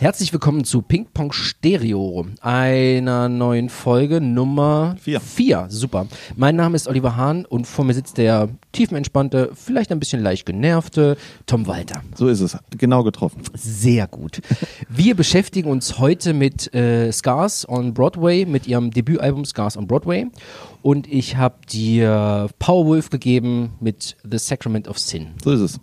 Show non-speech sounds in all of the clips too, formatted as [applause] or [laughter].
Herzlich willkommen zu Ping Pong Stereo, einer neuen Folge Nummer Vier. vier. Super. Mein Name ist Oliver Hahn und vor mir sitzt der tiefenentspannte, vielleicht ein bisschen leicht genervte Tom Walter. So ist es. Genau getroffen. Sehr gut. Wir beschäftigen uns heute mit äh, Scars on Broadway, mit ihrem Debütalbum Scars on Broadway. Und ich habe dir Powerwolf gegeben mit The Sacrament of Sin. So ist es.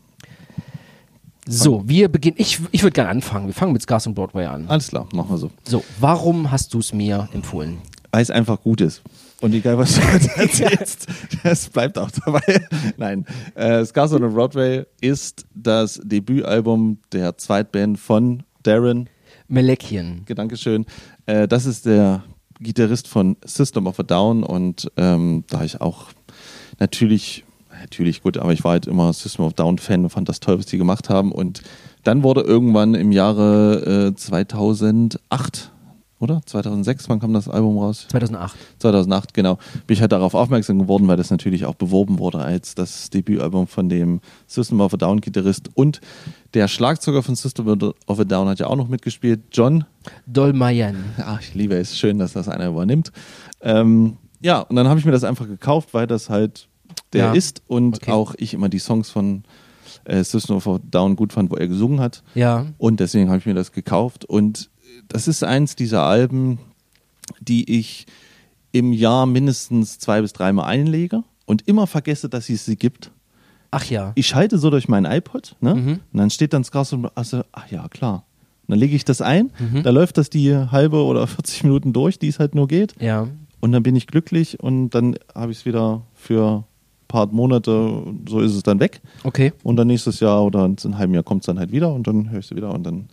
So, wir beginnen. Ich, ich würde gerne anfangen. Wir fangen mit Scars on Broadway an. Alles klar, machen wir so. So, warum hast du es mir empfohlen? Weil es einfach gut ist. Und egal, was du [laughs] jetzt erzählst, das bleibt auch dabei. [laughs] Nein, äh, Scars on the Broadway ist das Debütalbum der Zweitband von Darren. Melekian. Dankeschön. Äh, das ist der Gitarrist von System of a Down und ähm, da ich auch natürlich, natürlich gut, aber ich war halt immer System of a Down Fan und fand das toll, was die gemacht haben. Und dann wurde irgendwann im Jahre äh, 2008, oder? 2006, wann kam das Album raus? 2008. 2008, genau, bin ich halt darauf aufmerksam geworden, weil das natürlich auch beworben wurde als das Debütalbum von dem System of a Down Gitarrist und der Schlagzeuger von System of a Down hat ja auch noch mitgespielt, John. Dolmayan. Ach, ich liebe es, schön, dass das einer übernimmt. Ähm, ja, und dann habe ich mir das einfach gekauft, weil das halt der Ja. ist und Okay. auch ich immer die Songs von äh, System of Down gut fand, wo er gesungen hat. Ja. Und deswegen habe ich mir das gekauft. Und das ist eins dieser Alben, die ich im Jahr mindestens zwei bis dreimal einlege und immer vergesse, dass es sie gibt. Ach ja. Ich schalte so durch meinen iPod, ne? Mhm. Und dann steht dann Scars und also, ach ja, klar. Und dann lege ich das ein, Mhm. da läuft das die halbe oder [laughs] 40 Minuten durch, die es halt nur geht. Ja. Und dann bin ich glücklich und dann habe ich es wieder für paar Monate, so ist es dann weg. Okay. Und dann nächstes Jahr oder in einem halben Jahr kommt es dann halt wieder und dann höre ich es wieder und dann.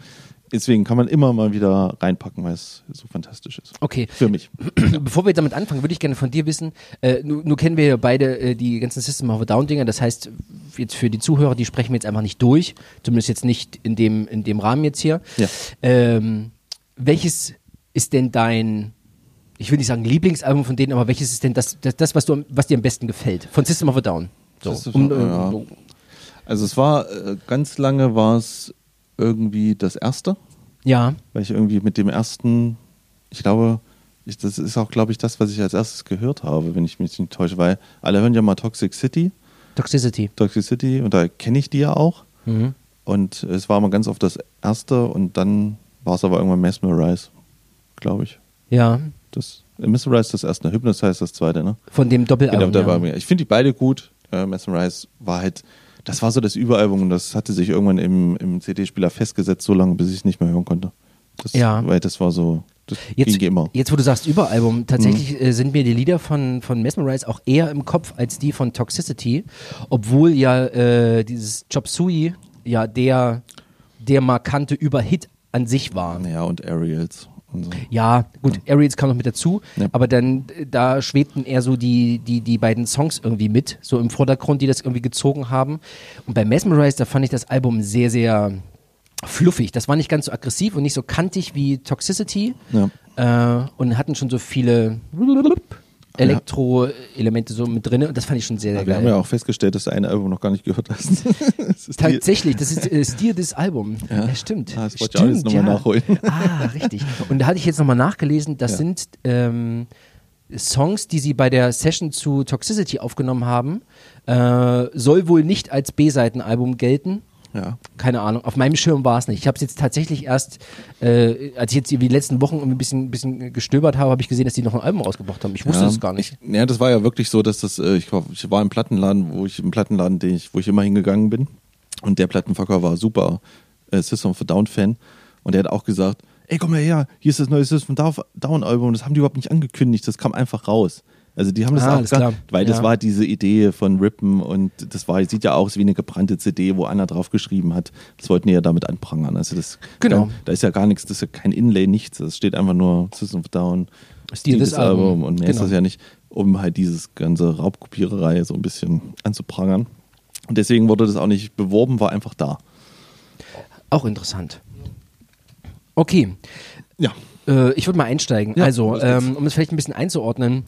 Deswegen kann man immer mal wieder reinpacken, weil es so fantastisch ist. Okay. Für mich. [clears throat] Bevor wir damit anfangen, würde ich gerne von dir wissen, äh, nur, nur kennen wir ja beide äh, die ganzen System of a Down Dinger, das heißt, jetzt für die Zuhörer, die sprechen wir jetzt einfach nicht durch, zumindest jetzt nicht in dem, in dem Rahmen jetzt hier. Ja. Ähm, welches ist denn dein, ich will nicht sagen Lieblingsalbum von denen, aber welches ist denn das, das, das was, du, was dir am besten gefällt? Von System of a Down. So, um, ja. so. Also es war äh, ganz lange war es irgendwie das erste, ja, weil ich irgendwie mit dem ersten, ich glaube, ich, das ist auch, glaube ich, das, was ich als erstes gehört habe, wenn ich mich nicht täusche, weil alle hören ja mal Toxic City, Toxicity. Toxic City und da kenne ich die ja auch. Mhm. Und es war mal ganz oft das erste und dann war es aber irgendwann Mesmerize, glaube ich. Ja, Das äh, Mesmerize das erste, Hypnotize das zweite, ne? von dem Doppelalbum. Genau, da war mir. Ich finde die beide gut. Äh, Mesmerize war halt, das war so das Überalbum und das hatte sich irgendwann im, im CD-Spieler festgesetzt, so lange, bis ich es nicht mehr hören konnte. Das, Ja. Weil das war so, das Jetzt, ging immer. jetzt, wo du sagst Überalbum, tatsächlich Mhm. äh, sind mir die Lieder von, von Mesmerize auch eher im Kopf als die von Toxicity, obwohl ja äh, dieses Chop Suey ja der, der markante Überhit an sich war. Ja, und Aerials so. Ja, gut, Aerials kam noch mit dazu, Ja. aber dann, äh, da schwebten eher so die, die, die beiden Songs irgendwie mit, so im Vordergrund, die das irgendwie gezogen haben. Und bei Mesmerize, da fand ich das Album sehr, sehr fluffig. Das war nicht ganz so aggressiv und nicht so kantig wie Toxicity Ja. äh, und hatten schon so viele Elektro-Elemente so mit drin und das fand ich schon sehr, sehr wir geil. haben ja auch festgestellt, dass du ein Album noch gar nicht gehört hast. [laughs] Das Tatsächlich, das ist äh, Stil des Album. Ja, Ja. stimmt. Ah, das wollte ich auch jetzt Stimmt, nochmal ja. nachholen. [laughs] Ah, richtig. Und da hatte ich jetzt nochmal nachgelesen, das Ja. sind ähm, Songs, die sie bei der Session zu Toxicity aufgenommen haben. Äh, soll wohl nicht als B-Seitenalbum gelten. Ja. Keine Ahnung, auf meinem Schirm war es nicht. Ich habe es jetzt tatsächlich erst, äh, als ich jetzt die letzten Wochen ein bisschen, bisschen gestöbert habe, habe ich gesehen, dass die noch ein Album rausgebracht haben. Ich wusste ja. das gar nicht. Ich, ja, das war ja wirklich so, dass das, äh, ich, war, ich war im Plattenladen, wo ich im Plattenladen, den ich, wo ich immer hingegangen bin. Und der Plattenverkäufer war super äh, System of a Down Fan. Und der hat auch gesagt, ey, komm mal her, hier ist das neue System of a Down Album. Das haben die überhaupt nicht angekündigt, das kam einfach raus. Also die haben das Ah, auch klar. weil das Ja. war diese Idee von Rippen und das war, sieht ja aus wie eine gebrannte CD, wo einer drauf geschrieben hat. Das wollten die ja damit anprangern. Also das, Genau. Da ist ja gar nichts, das ist ja kein Inlay, nichts. Das steht einfach nur System of Down, Stil des Album. und mehr ist Genau. das ja nicht, um halt dieses ganze Raubkopiererei so ein bisschen anzuprangern. Und deswegen wurde das auch nicht beworben, war einfach da. Auch interessant. Okay, Ja. äh, ich würde mal einsteigen. Ja, also, ähm, um es vielleicht ein bisschen einzuordnen,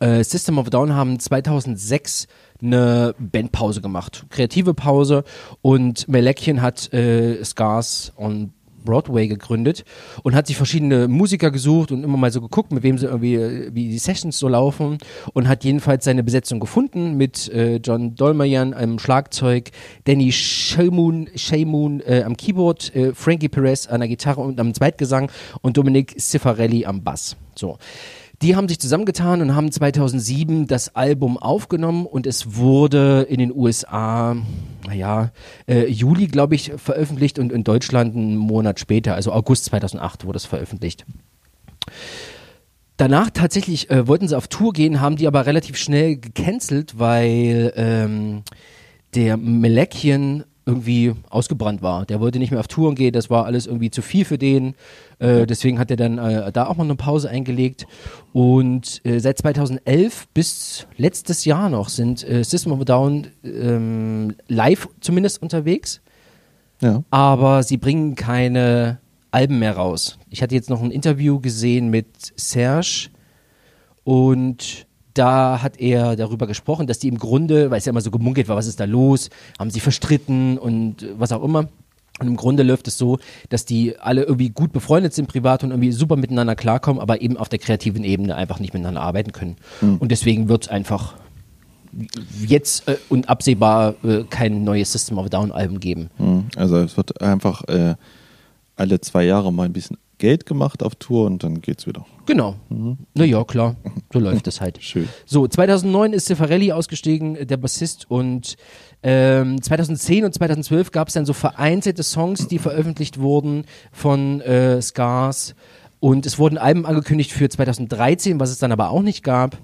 äh, System of Down haben 2006 eine Bandpause gemacht, kreative Pause und Melekian hat äh, Scars on Broadway gegründet und hat sich verschiedene Musiker gesucht und immer mal so geguckt, mit wem sie irgendwie, äh, wie die Sessions so laufen und hat jedenfalls seine Besetzung gefunden mit äh, John Dolmayan am Schlagzeug, Danny Shaymoon, Shaymoon äh, am Keyboard, äh, Frankie Perez an der Gitarre und am Zweitgesang und Dominic Cifarelli am Bass. So. Die haben sich zusammengetan und haben 2007 das Album aufgenommen und es wurde in den USA, naja, äh, Juli, glaube ich, veröffentlicht und in Deutschland einen Monat später, also August 2008 wurde es veröffentlicht. Danach tatsächlich äh, wollten sie auf Tour gehen, haben die aber relativ schnell gecancelt, weil ähm, der Melekian irgendwie ausgebrannt war. Der wollte nicht mehr auf Touren gehen, das war alles irgendwie zu viel für den. Äh, deswegen hat er dann äh, da auch mal eine Pause eingelegt. Und äh, seit 2011 bis letztes Jahr noch sind äh, System of a Down ähm, live zumindest unterwegs. Ja. Aber sie bringen keine Alben mehr raus. Ich hatte jetzt noch ein Interview gesehen mit Serge und da hat er darüber gesprochen, dass die im Grunde, weil es ja immer so gemunkelt war, was ist da los, haben sie verstritten und was auch immer. Und im Grunde läuft es so, dass die alle irgendwie gut befreundet sind privat und irgendwie super miteinander klarkommen, aber eben auf der kreativen Ebene einfach nicht miteinander arbeiten können. Und deswegen wird es einfach jetzt äh, und absehbar äh, kein neues System of Down Album geben. Mhm. Also es wird einfach äh, alle zwei Jahre mal ein bisschen Geld gemacht auf Tour und dann geht's wieder. Genau. Naja, klar. So läuft es halt. [laughs] Schön. So, 2009 ist Cifarelli ausgestiegen, der Bassist, und ähm, 2010 und 2012 gab es dann so vereinzelte Songs, die veröffentlicht wurden von äh, Scars. Und es wurden Alben angekündigt für 2013, was es dann aber auch nicht gab.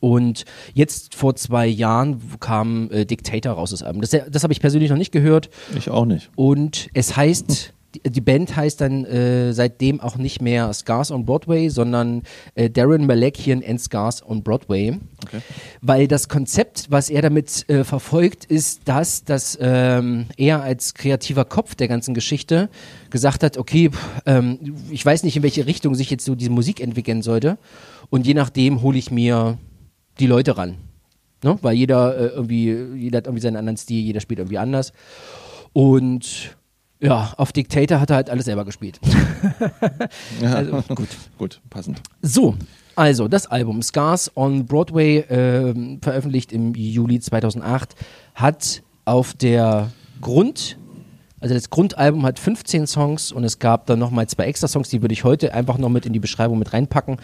Und jetzt vor zwei Jahren kam äh, Dictator raus, das Album. Das, das habe ich persönlich noch nicht gehört. Ich auch nicht. Und es heißt, die, Band heißt dann äh, seitdem auch nicht mehr Scars on Broadway, sondern äh, Darren Malakian and Scars on Broadway. Okay. Weil das Konzept, was er damit äh, verfolgt, ist das, dass ähm, er als kreativer Kopf der ganzen Geschichte gesagt hat, okay, ähm, ich weiß nicht, in welche Richtung sich jetzt so diese Musik entwickeln sollte. Und je nachdem hole ich mir die Leute ran. Ne? Weil jeder äh, irgendwie, jeder hat irgendwie seinen anderen Stil, jeder spielt irgendwie anders. Und ja, auf Dictator hat er halt alles selber gespielt. [laughs] also, gut. [laughs] Gut, passend. So, also das Album Scars on Broadway, ähm, veröffentlicht im Juli 2008, hat auf der Grund, also das Grundalbum hat 15 Songs und es gab dann nochmal zwei extra Songs, die würde ich heute einfach noch mit in die Beschreibung mit reinpacken.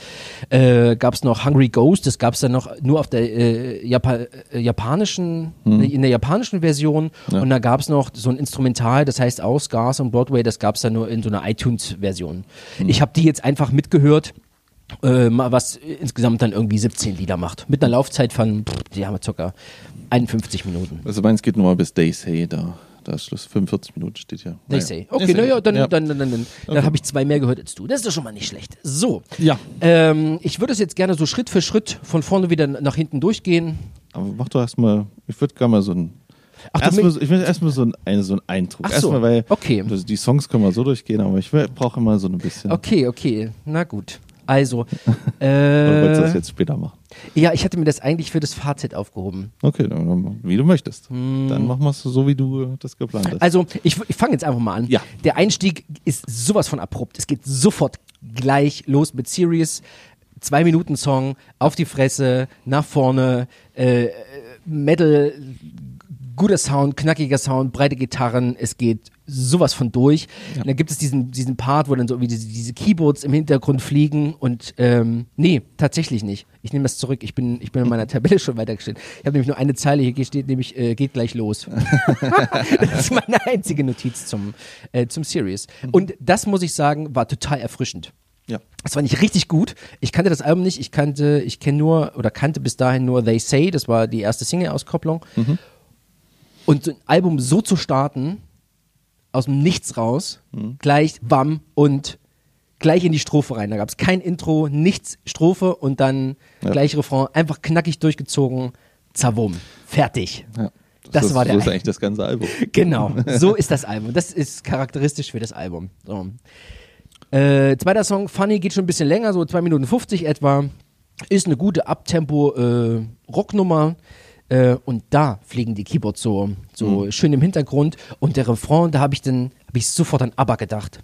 Äh, gab es noch Hungry Ghost, das gab es dann noch nur auf der äh, Japa äh, japanischen, in der japanischen Version und da gab es noch so ein Instrumental, das heißt auch Scars on Broadway, das gab es dann nur in so einer iTunes-Version. Ich habe die jetzt einfach mitgehört äh, was insgesamt dann irgendwie 17 Lieder macht. Mit einer Laufzeit von, pff, die haben wir circa 51 Minuten. Also meins geht nur mal bis They Say, da, da ist Schluss. 45 Minuten steht ja. They Naja. say. Okay, naja, dann, Ja. dann, dann, dann, dann, dann habe ich zwei mehr gehört als du. Das ist doch schon mal nicht schlecht. So. Ja. Ähm, ich würde es jetzt gerne so Schritt für Schritt von vorne wieder nach hinten durchgehen. Aber mach doch erstmal, ich würde gerne mal so ein. Ach, du Erstmal, ich will erstmal so, ein, so einen Eindruck. Ach so, Erstmal, weil okay. also die Songs können wir so durchgehen, aber ich brauche immer so ein bisschen. Okay, okay. Na gut. Also, [laughs] Oder wolltest du das äh, jetzt später machen? Ja, ich hatte mir das eigentlich für das Fazit aufgehoben. Okay, dann, wie du möchtest. Dann machen wir es so, wie du äh, das geplant hast. Hm. Also, ich, ich fange jetzt einfach mal an. Ja. Der Einstieg ist sowas von abrupt. Es geht sofort gleich los mit Serious. Zwei Minuten Song, auf die Fresse, nach vorne, äh, Metal, guter Sound, knackiger Sound, breite Gitarren, es geht sowas von durch. Und dann gibt es diesen, diesen Part, wo dann so irgendwie diese, diese Keyboards im Hintergrund fliegen und ähm, nee, tatsächlich nicht. Ich nehme das zurück. Ich bin, ich bin in meiner Tabelle schon weitergestellt. Ich habe nämlich nur eine Zeile hier steht, nämlich äh, geht gleich los. [laughs] das ist meine einzige Notiz zum, äh, zum Series. Und das muss ich sagen, war total erfrischend. ja. Das fand ich richtig gut. Ich kannte das Album nicht. Ich kannte, ich kenne nur oder kannte bis dahin nur They Say. Das war die erste Single-Auskopplung. Und so ein Album so zu starten, aus dem Nichts raus, gleich Bam und gleich in die Strophe rein. Da gab es kein Intro, nichts, Strophe und dann Ja. gleich Refrain. Einfach knackig durchgezogen, zawum, fertig. ja. Das ist, war der so ist eigentlich das ganze Album. [laughs] Genau, so ist das Album. Das ist charakteristisch für das Album. So. Äh, zweiter Song, Funny, geht schon ein bisschen länger, so 2 Minuten 50 etwa. Ist eine gute Abtempo äh. Äh, und da fliegen die Keyboards so, so Mhm. schön im Hintergrund. Und der Refrain, da habe ich dann, habe ich sofort an ABBA gedacht.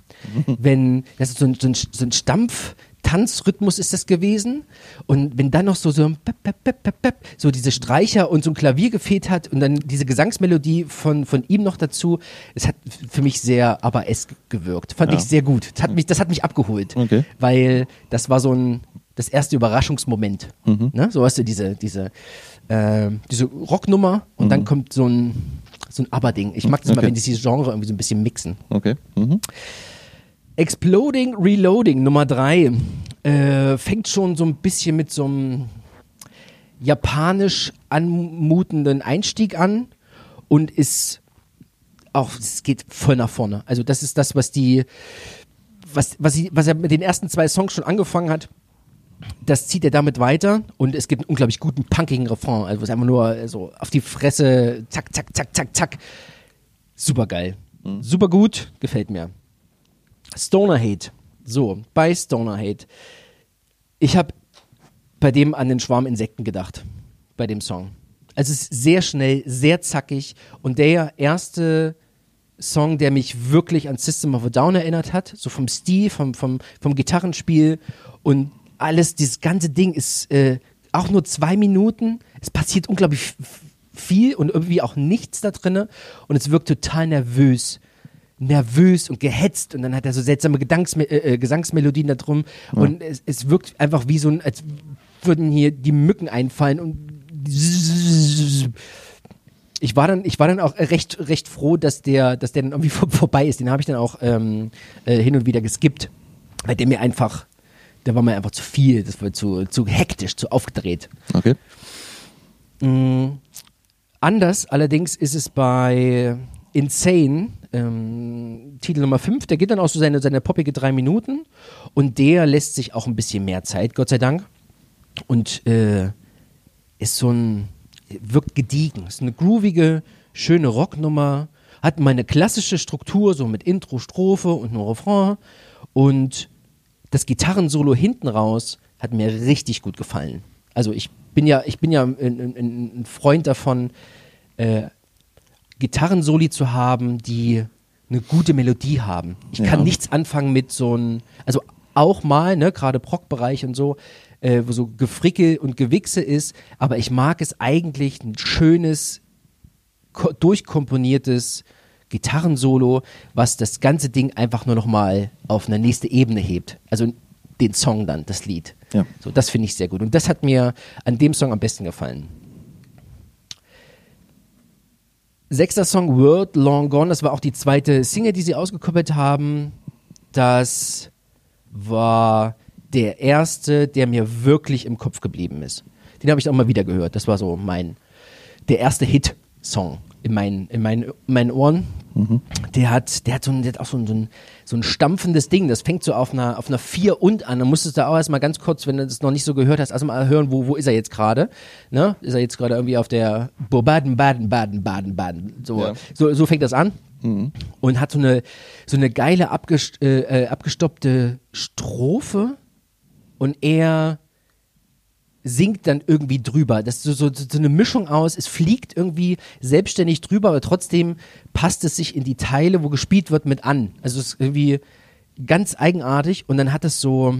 Wenn, das ist so ein, so ein, so ein Stampf, Tanzrhythmus ist das gewesen. Und wenn dann noch so, so, ein pep, pep, pep, pep, so diese Streicher und so ein Klavier gefehlt hat und dann diese Gesangsmelodie von, von ihm noch dazu, es hat für mich sehr aber-esk gewirkt. Fand Ja. ich sehr gut. Das hat mich, das hat mich abgeholt. Okay. Weil das war so ein, das erste Überraschungsmoment. Ne? So hast du diese, diese, äh, diese Rocknummer und dann kommt so ein, so ein Aber-Ding. Ich mag das mal, Okay. wenn die dieses Genre irgendwie so ein bisschen mixen. Okay. Mhm. Exploding Reloading Nummer 3 äh, fängt schon so ein bisschen mit so einem japanisch anmutenden Einstieg an und ist auch, es geht voll nach vorne. Also das ist das, was die, was, was, sie, was er mit den ersten zwei Songs schon angefangen hat. Das zieht er damit weiter und es gibt einen unglaublich guten, punkigen Refrain. Also es ist einfach nur so auf die Fresse, zack, zack, zack, zack, zack. Super geil. Super gut, gefällt mir. Stoner Hate. So, bei Stoner Hate. Ich habe bei dem an den Schwarm Insekten gedacht. Bei dem Song. Also es ist sehr schnell, sehr zackig und der erste Song, der mich wirklich an System of a Down erinnert hat, so vom Stil, vom, vom, vom Gitarrenspiel und alles, dieses ganze Ding ist äh, auch nur zwei Minuten. Es passiert unglaublich viel und irgendwie auch nichts da drinne und es wirkt total nervös. Nervös und gehetzt und dann hat er so seltsame Gedanksme äh, äh, Gesangsmelodien da drum und es, es wirkt einfach wie so ein, als würden hier die Mücken einfallen und ich war dann, ich war dann auch recht, recht froh, dass der, dass der dann irgendwie vor, vorbei ist. Den habe ich dann auch ähm, äh, hin und wieder geskippt, weil der mir einfach, der war mir einfach zu viel, das war zu, zu hektisch, zu aufgedreht. Okay. Mm, anders allerdings ist es bei Insane, ähm, Titel Nummer 5, der geht dann auch so seine, seine poppige drei Minuten und der lässt sich auch ein bisschen mehr Zeit, Gott sei Dank. Und äh, ist so ein, wirkt gediegen, ist eine groovige, schöne Rocknummer, hat meine klassische Struktur, so mit Intro, Strophe und einem Refrain und das Gitarrensolo hinten raus hat mir richtig gut gefallen. Also ich bin ja, ich bin ja ein, ein, Freund davon, äh, Gitarrensoli zu haben, die eine gute Melodie haben. Ich kann Ja. nichts anfangen mit so einem, also auch mal, ne, gerade Proc-Bereich und so, äh, wo so Gefrickel und Gewichse ist, aber ich mag es eigentlich ein schönes, ko- durchkomponiertes Gitarrensolo, was das ganze Ding einfach nur noch mal auf eine nächste Ebene hebt. Also den Song dann, das Lied. Ja. So, das finde ich sehr gut. Und das hat mir an dem Song am besten gefallen. Sechster Song, World Long Gone, das war auch die zweite Single, die sie ausgekoppelt haben. Das war der erste, der mir wirklich im Kopf geblieben ist. Den habe ich auch mal wieder gehört. Das war so mein, der erste Hit-Song in meinen, in meinen, in meinen Ohren. Der hat, der hat, so ein, der hat auch so ein, so, ein, so ein stampfendes Ding. Das fängt so auf einer, auf einer 4 und an. Dann musstest du auch erstmal ganz kurz, wenn du das noch nicht so gehört hast, erstmal hören, wo, wo ist er jetzt gerade? Ne? Ist er jetzt gerade irgendwie auf der Baden, Baden, Baden, Baden, Baden. So, Ja. so, so fängt das an. Und hat so eine, so eine geile abgest, äh, äh, abgestoppte Strophe. Und er singt dann irgendwie drüber. Das ist so, so, so eine Mischung aus, es fliegt irgendwie selbstständig drüber, aber trotzdem passt es sich in die Teile, wo gespielt wird, mit an. Also es ist irgendwie ganz eigenartig und dann hat es so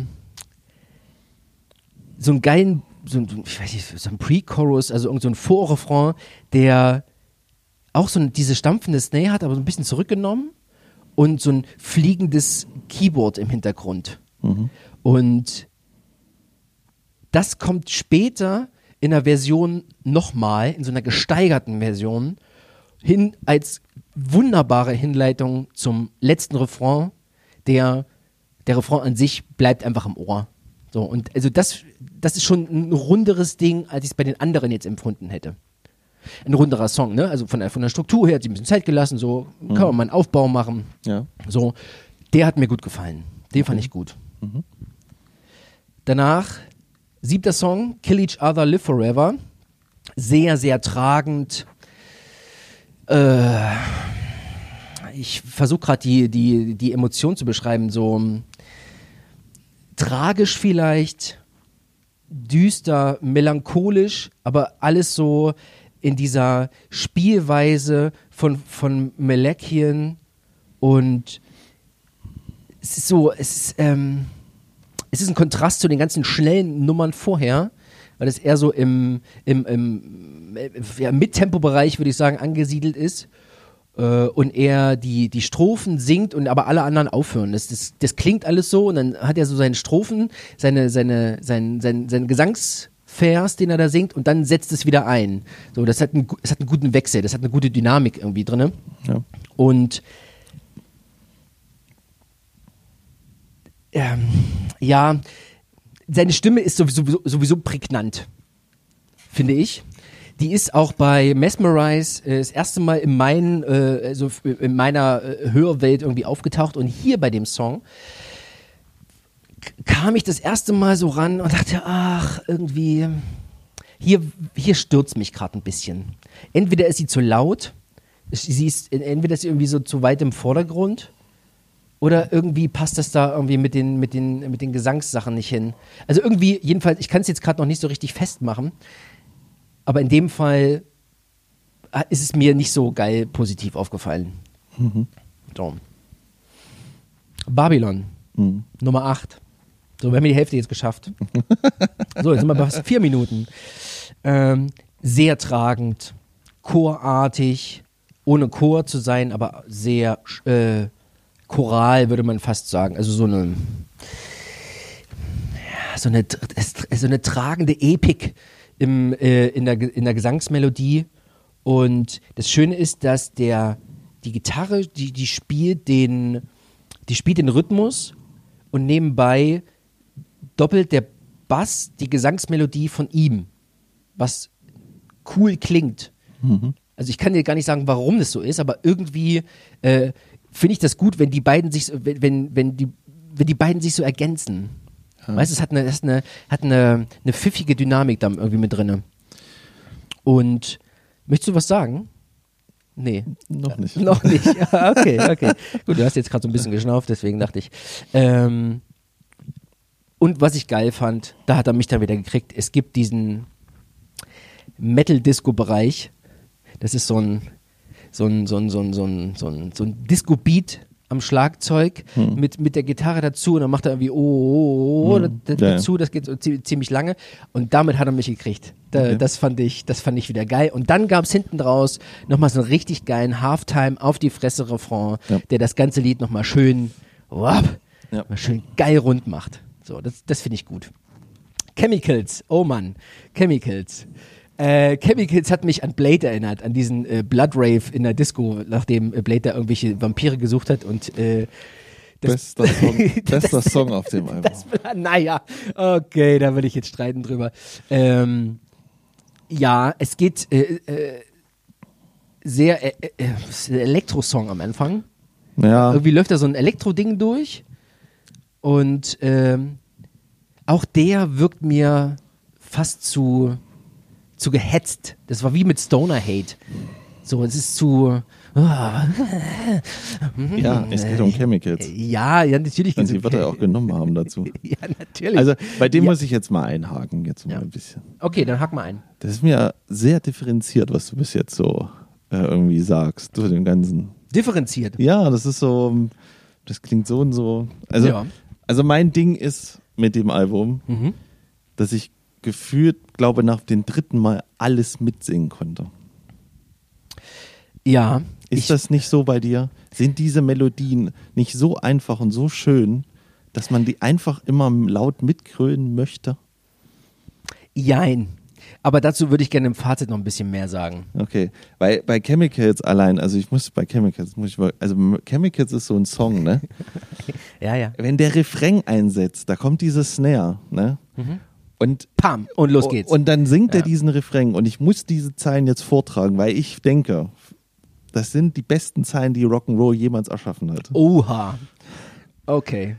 so einen geilen, so ein, ich weiß nicht, so ein Pre-Chorus, also irgend so ein Vorrefrain, der auch so diese stampfende Snare hat, aber so ein bisschen zurückgenommen und so ein fliegendes Keyboard im Hintergrund. Und das kommt später in einer Version nochmal, in so einer gesteigerten Version, hin als wunderbare Hinleitung zum letzten Refrain, der, der Refrain an sich bleibt einfach im Ohr. So, und also das, das ist schon ein runderes Ding, als ich es bei den anderen jetzt empfunden hätte. Ein runderer Song, ne? Also von der, von der Struktur her hat sie ein bisschen Zeit gelassen, so kann man mal einen Aufbau machen. Ja. So, der hat mir gut gefallen. Den fand ich gut. Danach, siebter Song, Kill Each Other, Live Forever. Sehr, sehr tragend. Äh, ich versuche gerade die, die, die Emotion zu beschreiben. So ähm, tragisch vielleicht, düster, melancholisch, aber alles so in dieser Spielweise von, von Melekian und es ist so, es ist, ähm, es ist ein Kontrast zu den ganzen schnellen Nummern vorher, weil es eher so im, im, im äh, ja, Mittempo-Bereich, würde ich sagen, angesiedelt ist äh, und er die, die Strophen singt und aber alle anderen aufhören. Das, das, das klingt alles so und dann hat er so seine Strophen, seine, seine, sein, sein, sein Gesangsvers, den er da singt und dann setzt es wieder ein. So, das hat, einen, das hat einen guten Wechsel, das hat eine gute Dynamik irgendwie drin. Ja. Und ähm, ja, seine Stimme ist sowieso, sowieso prägnant, finde ich. Die ist auch bei Mesmerize äh, das erste Mal in, mein, äh, also in meiner äh, Hörwelt irgendwie aufgetaucht und hier bei dem Song kam ich das erste Mal so ran und dachte, ach, irgendwie, hier, hier stürzt mich gerade ein bisschen. Entweder ist sie zu laut, sie ist, entweder ist sie irgendwie so zu weit im Vordergrund oder irgendwie passt das da irgendwie mit den, mit den, mit den Gesangssachen nicht hin. Also irgendwie, jedenfalls, ich kann es jetzt gerade noch nicht so richtig festmachen, aber in dem Fall äh, ist es mir nicht so geil positiv aufgefallen. Mhm. So. Babylon, Mhm. Nummer 8. So, wir haben die Hälfte jetzt geschafft. [laughs] so, jetzt sind wir bei fast vier Minuten. Ähm, sehr tragend, chorartig, ohne Chor zu sein, aber sehr äh, choral, würde man fast sagen. Also so eine, ja, so eine, so eine tragende Epik im, äh, in, der, in der Gesangsmelodie. Und das Schöne ist, dass der, die Gitarre, die, die spielt den, die spielt den Rhythmus und nebenbei doppelt der Bass die Gesangsmelodie von ihm, was cool klingt. Also ich kann dir gar nicht sagen, warum das so ist, aber irgendwie äh, finde ich das gut, wenn die beiden sich, so- wenn, wenn, wenn die, wenn die beiden sich so ergänzen. Weißt du, es hat eine, es hat eine, hat eine, eine pfiffige Dynamik da irgendwie mit drinne. Und möchtest du was sagen? Nee. Noch nicht. [laughs] Noch nicht. Ja, okay, okay. Gut, du hast jetzt gerade so ein bisschen geschnauft, deswegen dachte ich. Ähm, und was ich geil fand, da hat er mich dann wieder gekriegt. Es gibt diesen Metal-Disco-Bereich. Das ist so ein, so ein, so ein, so ein, so ein, so ein, so ein Disco-Beat am Schlagzeug mit, mit der Gitarre dazu und dann macht er irgendwie oh, oh, oh, oh Hm. Ja, ja. dazu, das geht so zie- ziemlich lange und damit hat er mich gekriegt. Da, Okay. Das fand ich, das fand ich wieder geil und dann gab es hinten draus nochmal so einen richtig geilen Halftime auf die Fresse Refrain, Ja. der das ganze Lied nochmal schön, wap, Ja. mal schön geil rund macht. So, das, das finde ich gut. Chemicals, oh Mann, Chemicals. Äh, Chemicals hat mich an Blade erinnert, an diesen äh, Blood Rave in der Disco, nachdem äh, Blade da irgendwelche Vampire gesucht hat und äh, das, Bester Song, [laughs] bester das- Song auf dem [laughs] Album. das, naja, okay, da würde ich jetzt streiten drüber. Ähm, ja, es geht äh, äh, sehr äh, äh, ein Elektrosong am Anfang. ja, Irgendwie läuft da so ein Elektro-Ding durch und ähm, auch der wirkt mir fast zu, zu gehetzt. Das war wie mit Stoner Hate. So, es ist zu. [laughs] ja, es geht um Chemicals. ja, ja, natürlich. Und die wird er auch genommen haben dazu. [laughs] Ja, natürlich. Also bei dem Ja. muss ich jetzt mal einhaken, jetzt mal Ja. ein bisschen. Okay, dann hack mal ein. Das ist mir sehr differenziert, was du bis jetzt so äh, irgendwie sagst, zu dem Ganzen. Differenziert. Ja, das ist so, das klingt so und so. Also, Ja. also mein Ding ist mit dem Album, Mhm. dass ich gefühlt, glaube nach dem dritten Mal alles mitsingen konnte. Ja. Ist ich, das nicht so bei dir? Sind diese Melodien nicht so einfach und so schön, dass man die einfach immer laut mitkrönen möchte? Jein. Aber dazu würde ich gerne im Fazit noch ein bisschen mehr sagen. Okay, weil bei Chemicals allein, also ich muss bei Chemicals, muss ich mal, also Chemicals ist so ein Song, ne? [laughs] Ja, ja. Wenn der Refrain einsetzt, da kommt diese Snare, ne? Und Pam. Und los geht's. Und dann singt er Ja. diesen Refrain und ich muss diese Zeilen jetzt vortragen, weil ich denke, das sind die besten Zeilen, die Rock'n'Roll jemals erschaffen hat. Oha. Okay.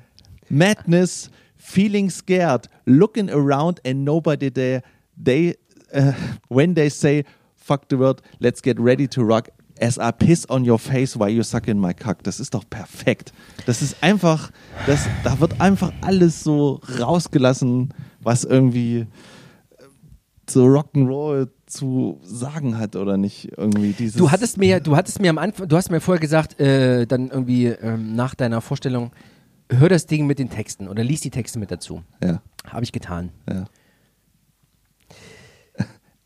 Madness, feeling scared, looking around and nobody there. They, uh, when they say, fuck the world, let's get ready to rock, as I piss on your face while you suck in my cock. Das ist doch perfekt. Das ist einfach, das, da wird einfach alles so rausgelassen, was irgendwie so Rock'n'Roll zu sagen hat oder nicht irgendwie dieses. Du hattest mir, du hattest mir am Anfang, du hast mir vorher gesagt, äh, dann irgendwie ähm, nach deiner Vorstellung, hör das Ding mit den Texten oder lies die Texte mit dazu. Ja, Habe ich getan. ja.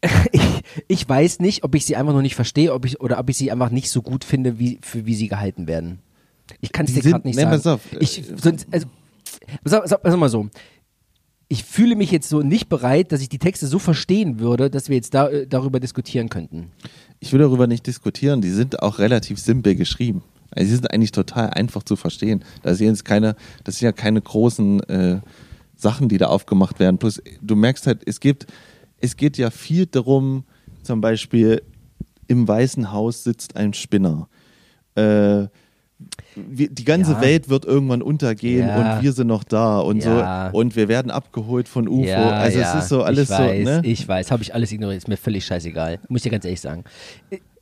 [laughs] Ich, ich weiß nicht, ob ich sie einfach noch nicht verstehe, ob ich oder ob ich sie einfach nicht so gut finde, wie für wie sie gehalten werden. Ich kann es dir gerade nicht nee, sagen. pass auf. Ich sonst, also, sag, sag, sag mal so. Ich fühle mich jetzt so nicht bereit, dass ich die Texte so verstehen würde, dass wir jetzt da, äh, darüber diskutieren könnten. Ich will darüber nicht diskutieren. Die sind auch relativ simpel geschrieben. Also sie sind eigentlich total einfach zu verstehen. Da sind keine, das sind ja keine großen äh, Sachen, die da aufgemacht werden. Plus, du merkst halt, es gibt, es geht ja viel darum, zum Beispiel im Weißen Haus sitzt ein Spinner. Äh, wir, die ganze Ja. Welt wird irgendwann untergehen Ja. und wir sind noch da und Ja. so und wir werden abgeholt von UFO. Also es ist so alles ich weiß, so, ne? Ich weiß, habe ich alles ignoriert, ist mir völlig scheißegal. Muss ich dir ganz ehrlich sagen.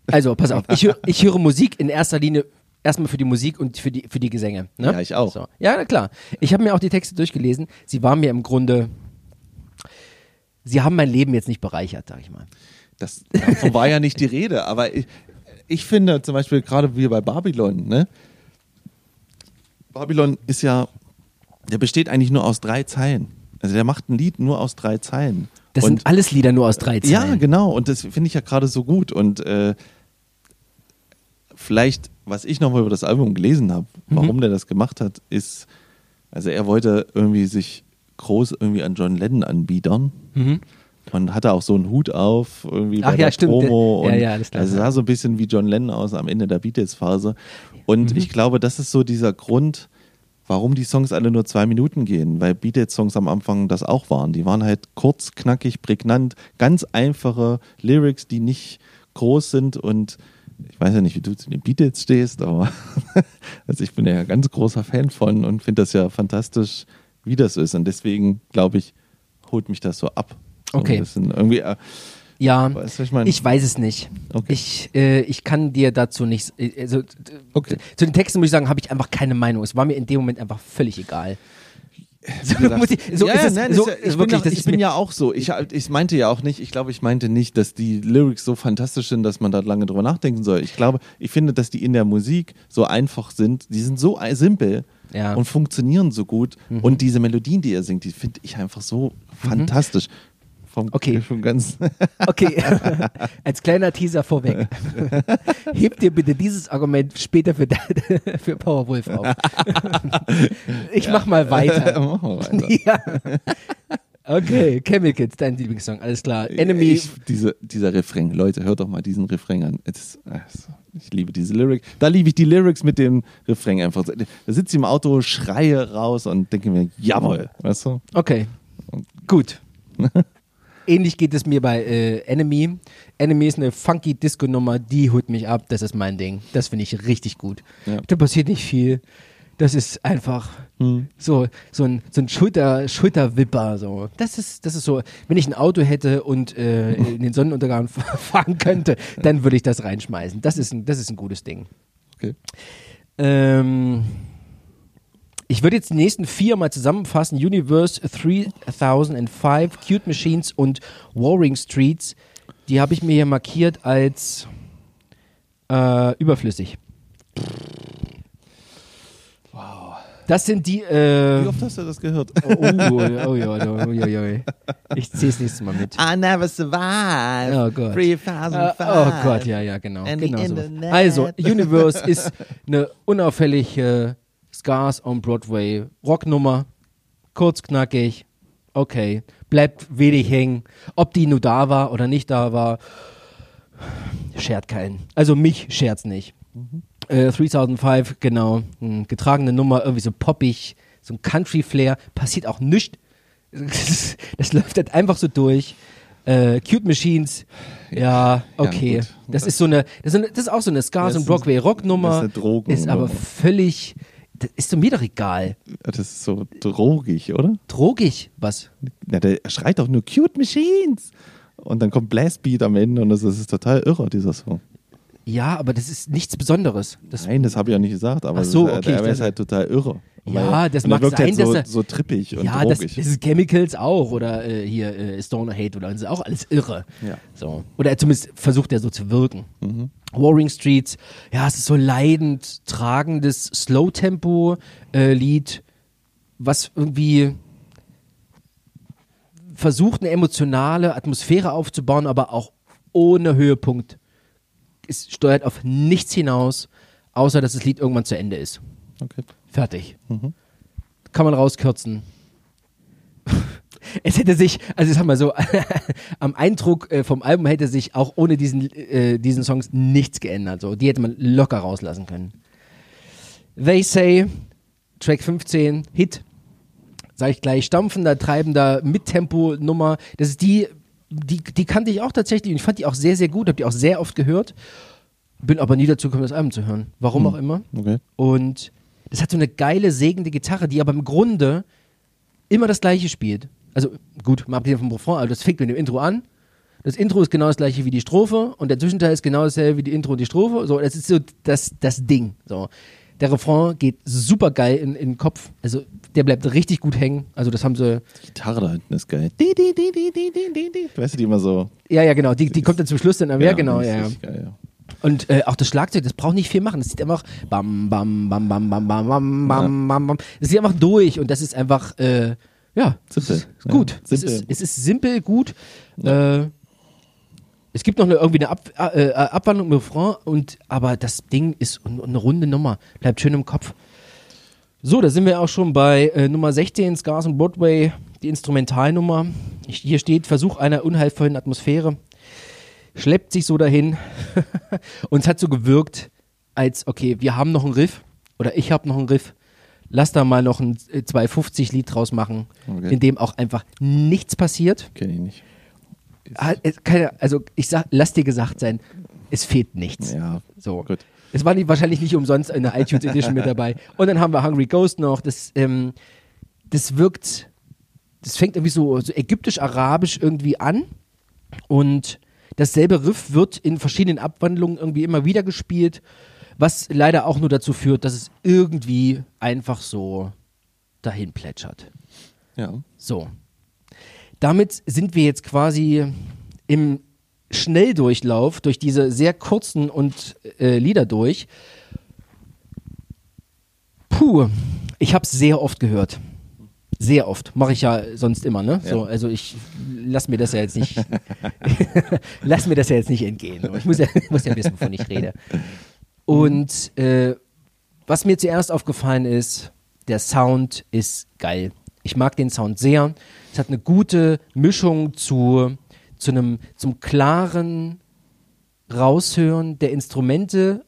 Also, pass auf, ich, hör, ich höre Musik in erster Linie erstmal für die Musik und für die, für die Gesänge. Ne? Ja, ich auch. So. Ja, klar. Ich habe mir auch die Texte durchgelesen. Sie waren mir im Grunde, sie haben mein Leben jetzt nicht bereichert, sag ich mal. Das, davon war ja nicht die Rede, aber ich, ich finde zum Beispiel gerade wie bei Babylon, ne? Babylon ist ja, der besteht eigentlich nur aus drei Zeilen. Also der macht ein Lied nur aus drei Zeilen. Das und, sind alles Lieder nur aus drei Zeilen. Ja, genau. Und das finde ich ja gerade so gut. Und äh, vielleicht, was ich nochmal über das Album gelesen habe, Mhm. warum der das gemacht hat, ist, also er wollte irgendwie sich groß irgendwie an John Lennon anbiedern. Mhm. Und hatte auch so einen Hut auf, irgendwie Ach bei ja, der stimmt. Promo. Ja, Und ja, alles klar. Also sah so ein bisschen wie John Lennon aus am Ende der Beatles-Phase. Und ich glaube, das ist so dieser Grund, warum die Songs alle nur zwei Minuten gehen, weil Beatles-Songs am Anfang das auch waren. Die waren halt kurz, knackig, prägnant, ganz einfache Lyrics, die nicht groß sind und ich weiß ja nicht, wie du zu den Beatles stehst, aber [laughs] also ich bin ja ein ganz großer Fan von und finde das ja fantastisch, wie das ist. Und deswegen, glaube ich, holt mich das so ab. So Okay. Irgendwie, äh, Ja, Weißt du, ich meine? ich weiß es nicht. Okay. Ich, äh, ich kann dir dazu nichts. äh, Also, Okay. Zu den Texten muss ich sagen, habe ich einfach keine Meinung. Es war mir in dem Moment einfach völlig egal. So, gesagt, muss ich, so ja, ist nein, so, ist ich, wirklich, bin, ja, ich bin ja auch so. Ich, ich meinte ja auch nicht, ich glaube, ich meinte nicht, dass die Lyrics so fantastisch sind, dass man da lange drüber nachdenken soll. Ich glaube, ich finde, dass die in der Musik so einfach sind. Die sind so simpel Ja. und funktionieren so gut. Mhm. Und diese Melodien, die er singt, die finde ich einfach so fantastisch. Vom Okay. Schon ganz [laughs] Okay, [laughs] als kleiner Teaser vorweg. [laughs] Heb dir bitte dieses Argument später für, für Powerwolf auf. Ich mach mal weiter. Machen wir weiter. ja. Okay, Chemicals, dein Lieblingssong, alles klar. Enemy, Ich, diese, dieser Refrain, Leute, hört doch mal diesen Refrain an. Ist, also, ich liebe diese Lyrics. Da liebe ich die Lyrics mit dem Refrain einfach. Da sitze ich im Auto, schreie raus und denke mir, jawohl, weißt du? okay, gut. Ähnlich geht es mir bei äh, Enemy. Enemy ist eine funky Disco-Nummer, die holt mich ab, das ist mein Ding. Das finde ich richtig gut. Ja. Da passiert nicht viel. Das ist einfach so, so ein, so ein Schulter, Schulterwipper. So. Das, ist, das ist so, wenn ich ein Auto hätte und äh, [laughs] in den Sonnenuntergang [laughs] fahren könnte, dann würde ich das reinschmeißen. Das ist ein, das ist ein gutes Ding. Okay. Ähm, ich würde jetzt die nächsten vier mal zusammenfassen. Universe 3005, Cute Machines und Warring Streets. Die habe ich mir hier markiert als äh, überflüssig. Wow. Das sind die. Äh, Wie oft hast du das gehört? oh, oh, oh, oh, oh. Ich zähle es nächstes Mal mit. I never survived. Oh Gott. 3005. Äh, oh Gott, ja, ja, genau. Genau so. Also, Universe ist eine unauffällige Scars on Broadway Rocknummer. Kurz, knackig. Okay. Bleibt wenig hängen. Ob die nur da war oder nicht da war, schert keinen. Also mich schert's nicht. Äh, 3005, genau. Hm, getragene Nummer, irgendwie so poppig, so ein Country-Flair. Passiert auch nichts. [laughs] Das, das läuft halt einfach so durch. Äh, Cute Machines, ja, okay. gut. das, ist so eine, das ist, eine, das auch so eine Scars Das und Broadway das Rocknummer. ist eine Drogennummer. Ist aber völlig, das ist mir doch egal. Das ist so drogig, oder? Drogig, was? Ja, der schreit doch nur Cute Machines. Und dann kommt Blastbeat am Ende und das ist total irre, dieser Song. Ja, aber das ist nichts Besonderes. Das, Nein, das habe ich ja nicht gesagt, aber Ach so, das ist, okay, er ich ist halt total irre. Ja, das er mag sein, halt so, dass er- so trippig und ja, das, das ist Chemicals auch oder äh, hier äh, Stoner Hate oder das ist auch alles irre. Ja. So. Oder zumindest versucht er so zu wirken. Mhm. Warring Streets, ja, es ist so leidend tragendes Slow-Tempo-Lied, was irgendwie versucht, eine emotionale Atmosphäre aufzubauen, aber auch ohne Höhepunkt. Es steuert auf nichts hinaus, außer dass das Lied irgendwann zu Ende ist. okay. Fertig. Kann man rauskürzen. Es hätte sich, also sag mal so, [laughs] am Eindruck äh, vom Album hätte sich auch ohne diesen, äh, diesen Songs nichts geändert. So, die hätte man locker rauslassen können. They Say, Track 15, Hit. Sag ich gleich, stampfender, treibender, Mittempo-Nummer. Das ist die, die, die kannte ich auch tatsächlich und ich fand die auch sehr, sehr gut, hab die auch sehr oft gehört. Bin aber nie dazu gekommen, das Album zu hören. Warum auch immer. Okay. Und das hat so eine geile, segende Gitarre, die aber im Grunde immer das gleiche spielt. Also gut, mal abgesehen vom Refrain, aber das fängt mit dem Intro an. Das Intro ist genau das gleiche wie die Strophe und der Zwischenteil ist genau dasselbe wie die Intro und die Strophe. So, das ist so das, das Ding. So. Der Refrain geht super geil in, in den Kopf. Also der bleibt richtig gut hängen. Also das haben sie. Die Gitarre da hinten ist geil. Di, di, di, di, di, di, di, di. Weißt du, die immer so. Ja, ja, genau. Die, die kommt dann zum Schluss dann. Ja, genau. die Ja, ja. richtig Geil, ja. Und äh, auch das Schlagzeug, das braucht nicht viel machen. Das sieht einfach bam, bam, bam, bam, bam, bam, bam, bam, bam, bam. Das sieht einfach durch und das ist einfach, äh, ja, Simpel. es ist gut. Ja, Es, simpel. ist, es ist simpel, gut. Äh, es gibt noch eine, irgendwie eine Ab, äh, äh, Abwandlung im Refrain, und, aber das Ding ist eine runde Nummer. Bleibt schön im Kopf. So, da sind wir auch schon bei äh, Nummer 16, Scars on Broadway, die Instrumentalnummer. Hier steht Versuch einer unheilvollen Atmosphäre. Schleppt sich so dahin. [laughs] und es hat so gewirkt, als, okay, wir haben noch einen Riff, oder ich habe noch einen Riff. Lass da mal noch ein äh, 250-Lied draus machen, Okay. in dem auch einfach nichts passiert. Kenn ich nicht. Ah, Also ich sag, lass dir gesagt sein, es fehlt nichts. Ja, So. gut. Es war nicht, wahrscheinlich nicht umsonst eine iTunes Edition mit dabei. Und dann haben wir Hungry Ghost noch. Das, ähm, das wirkt, das fängt irgendwie so, so ägyptisch-arabisch irgendwie an. Und dasselbe Riff wird in verschiedenen Abwandlungen irgendwie immer wieder gespielt, was leider auch nur dazu führt, dass es irgendwie einfach so dahin plätschert. Ja. So. Damit sind wir jetzt quasi im Schnelldurchlauf durch diese sehr kurzen und äh, Lieder durch. Puh, ich habe es sehr oft gehört. Sehr oft. Mache ich ja sonst immer, ne? So, also ich lass mir das ja jetzt nicht, [laughs] [laughs] lass mir das ja jetzt nicht entgehen. Ich muss ja, muss ja wissen, wovon ich rede. Und äh, was mir zuerst aufgefallen ist, der Sound ist geil. Ich mag den Sound sehr. Es hat eine gute Mischung zu, zu einem, zum klaren Raushören der Instrumente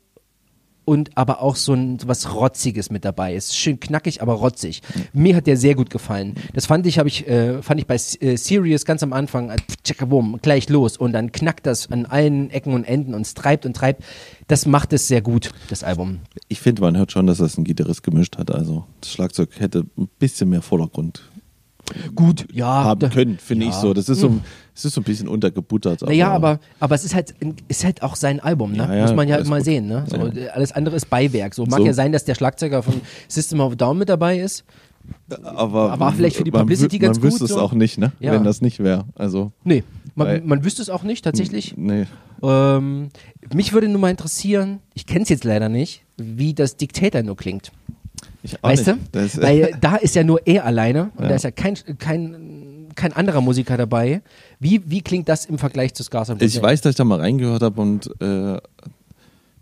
und aber auch so ein so was Rotziges mit dabei. Ist schön knackig, aber rotzig. Mir hat der sehr gut gefallen. Das fand ich, habe ich, äh, fand ich bei äh, Sirius ganz am Anfang, äh, tschakabum, gleich los und dann knackt das an allen Ecken und Enden und es treibt und treibt. Das macht es sehr gut, das Album. Ich finde, man hört schon, dass das ein Gitarrist gemischt hat. Also das Schlagzeug hätte ein bisschen mehr Vordergrund Gut, ja. haben da- können, finde ich ja. so. Das ist so, es ist so ein bisschen untergebuttert. Naja, aber, aber es ist halt, ist halt auch sein Album, ne? Ja, Muss man ja mal gut. sehen, ne? So, Alles andere ist Beiwerk. So mag So. ja sein, dass der Schlagzeuger von System of Down mit dabei ist. aber aber vielleicht für die Publicity ganz Man wüsste gut, es so. auch nicht, ne? Ja. Wenn das nicht wäre. Also, Nee, man, man wüsste es auch nicht, tatsächlich. nee. Ähm, mich würde nur mal interessieren, ich kenne es jetzt leider nicht, wie das Dictator nur klingt. Weißt nicht. du? Das, Weil da ist ja nur er alleine und Ja. da ist ja kein, kein, kein anderer Musiker dabei. Wie, wie klingt das im Vergleich zu Scars and Ich weiß, dass ich da mal reingehört habe und äh,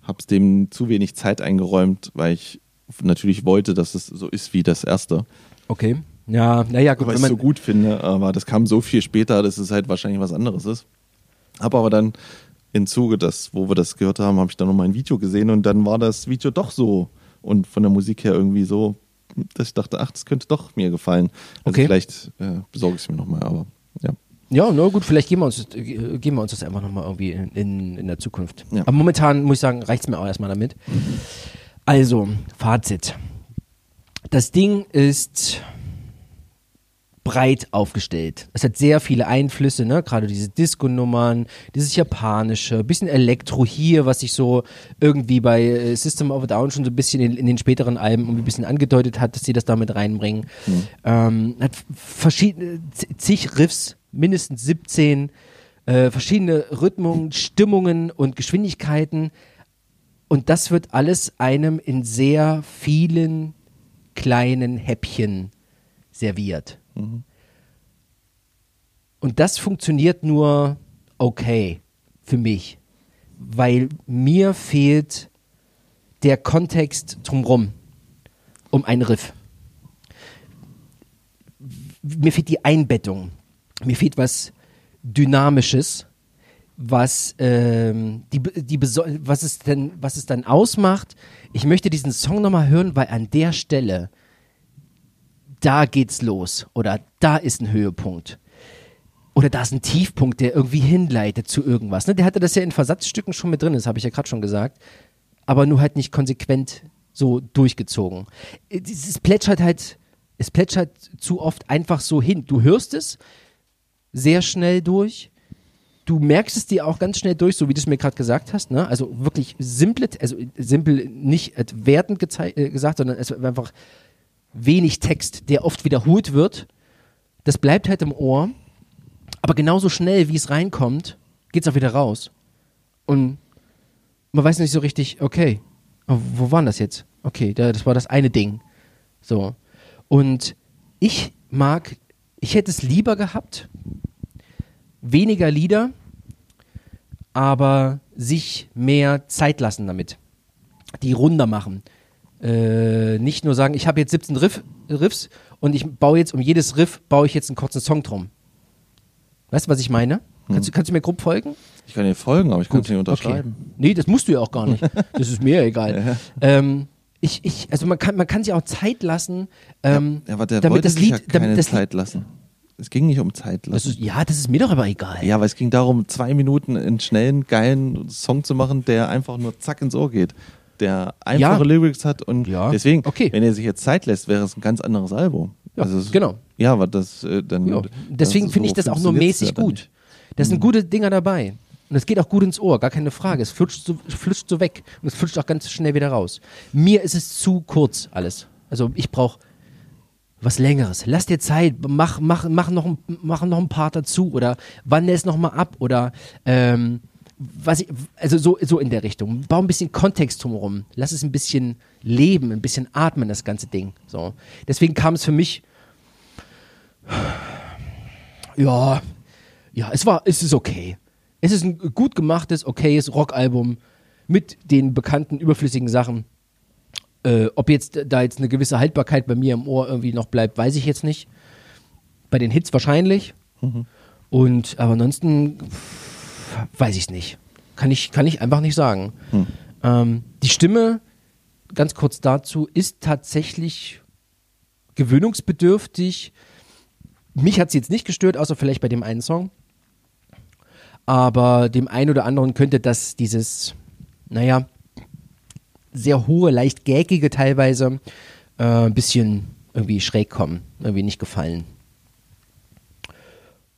habe es dem zu wenig Zeit eingeräumt, weil ich natürlich wollte, dass es so ist wie das erste. Okay. Ja, naja, gut. weil ich es so gut finde, aber das kam so viel später, dass es halt wahrscheinlich was anderes ist. Habe aber dann im Zuge, des, wo wir das gehört haben, habe ich dann nochmal ein Video gesehen und dann war das Video doch so und von der Musik her irgendwie so, dass ich dachte, ach, das könnte doch mir gefallen. Also Okay. vielleicht äh, besorge ich es mir nochmal, aber ja. Ja, na gut, vielleicht geben wir uns, äh, geben wir uns das einfach nochmal irgendwie in, in, in der Zukunft. Ja. Aber momentan muss ich sagen, reicht es mir auch erstmal damit. Also, Fazit. Das Ding ist breit aufgestellt. Es hat sehr viele Einflüsse, ne? gerade diese Disco-Nummern, dieses japanische, bisschen Elektro hier, was sich so irgendwie bei äh, System of a Down schon so ein bisschen in, in den späteren Alben ein bisschen angedeutet hat, dass sie das damit reinbringen. Mhm. Ähm, hat verschiedene, zig Riffs, mindestens 17, äh, verschiedene Rhythmungen, Stimmungen und Geschwindigkeiten. Und das wird alles einem in sehr vielen kleinen Häppchen serviert. Und das funktioniert nur okay für mich, weil mir fehlt der Kontext drumherum, um einen Riff. Mir fehlt die Einbettung. Mir fehlt was Dynamisches, was, ähm, die, die was, es denn, was es dann ausmacht. Ich möchte diesen Song nochmal hören, weil an der Stelle da geht's los oder da ist ein Höhepunkt. Oder da ist ein Tiefpunkt, der irgendwie hinleitet zu irgendwas. Ne? Der hatte das ja in Versatzstücken schon mit drin, das habe ich ja gerade schon gesagt. Aber nur halt nicht konsequent so durchgezogen. Es plätschert halt, es plätschert zu oft einfach so hin. Du hörst es sehr schnell durch. Du merkst es dir auch ganz schnell durch, so wie du es mir gerade gesagt hast. Ne? Also wirklich simple, also simpel nicht wertend äh, gesagt, sondern es einfach wenig Text, der oft wiederholt wird. Das bleibt halt im Ohr. Aber genauso schnell, wie es reinkommt, geht es auch wieder raus. Und man weiß nicht so richtig, okay, oh, wo war das jetzt? Okay, das war das eine Ding. So. Und ich mag, ich hätte es lieber gehabt, weniger Lieder, aber sich mehr Zeit lassen damit. Die runder machen äh, nicht nur sagen, ich habe jetzt 17 Riff, Riffs und ich baue jetzt um jedes Riff baue ich jetzt einen kurzen Song drum. Weißt du, was ich meine? Hm. Kannst, du, kannst du mir grob folgen? Ich kann dir folgen, aber ich kann es nicht unterschreiben. Okay. Nee, das musst du ja auch gar nicht. [laughs] Das ist mir egal. ja. ähm, ich, ich, also man kann, man kann sich auch Zeit lassen, ähm, ja, aber der damit das Lied, ja keine damit das Zeit lassen. Es ging nicht um Zeit lassen. Das ist, ja, das ist mir doch aber egal. Ja, aber es ging darum, zwei Minuten einen schnellen, geilen Song zu machen, der einfach nur zack ins Ohr geht der einfache ja. Lyrics hat und ja. deswegen, okay. wenn er sich jetzt Zeit lässt, wäre es ein ganz anderes Album. Ja, also genau. Ja, aber das äh, dann. Ja. Deswegen finde ich das auch nur mäßig gut. Da sind mhm. gute Dinger dabei. Und es geht auch gut ins Ohr, gar keine Frage. Es flutscht so, flutscht so weg und es flutscht auch ganz schnell wieder raus. Mir ist es zu kurz alles. Also ich brauche was Längeres. Lass dir Zeit, mach, mach, mach, noch, mach noch ein Part dazu oder wandel es nochmal ab oder ähm, was ich, also so, so in der Richtung. Bau ein bisschen Kontext drumherum. Lass es ein bisschen leben, ein bisschen atmen, das ganze Ding. So. Deswegen kam es für mich, ja, ja, es war, es ist okay. Es ist ein gut gemachtes, okayes Rockalbum mit den bekannten überflüssigen Sachen. Äh, ob jetzt da jetzt eine gewisse Haltbarkeit bei mir im Ohr irgendwie noch bleibt, weiß ich jetzt nicht. Bei den Hits wahrscheinlich. Mhm. Und aber ansonsten weiß ich es nicht. Kann ich, kann ich einfach nicht sagen. Hm. Ähm, die Stimme, ganz kurz dazu, ist tatsächlich gewöhnungsbedürftig. Mich hat sie jetzt nicht gestört, außer vielleicht bei dem einen Song. Aber dem einen oder anderen könnte das dieses, naja, sehr hohe, leicht gägige teilweise äh, ein bisschen irgendwie schräg kommen, irgendwie nicht gefallen.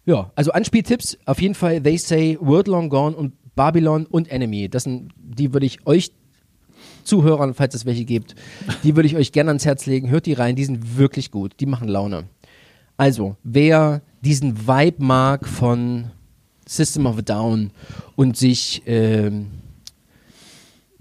Ja, also Anspieltipps auf jeden Fall They Say, Word Long Gone und Babylon und Enemy. Das sind, die würde ich euch Zuhörern, falls es welche gibt, die würde ich euch gerne ans Herz legen. Hört die rein, die sind wirklich gut, die machen Laune. Also, wer diesen Vibe mag von System of a Down und sich ähm,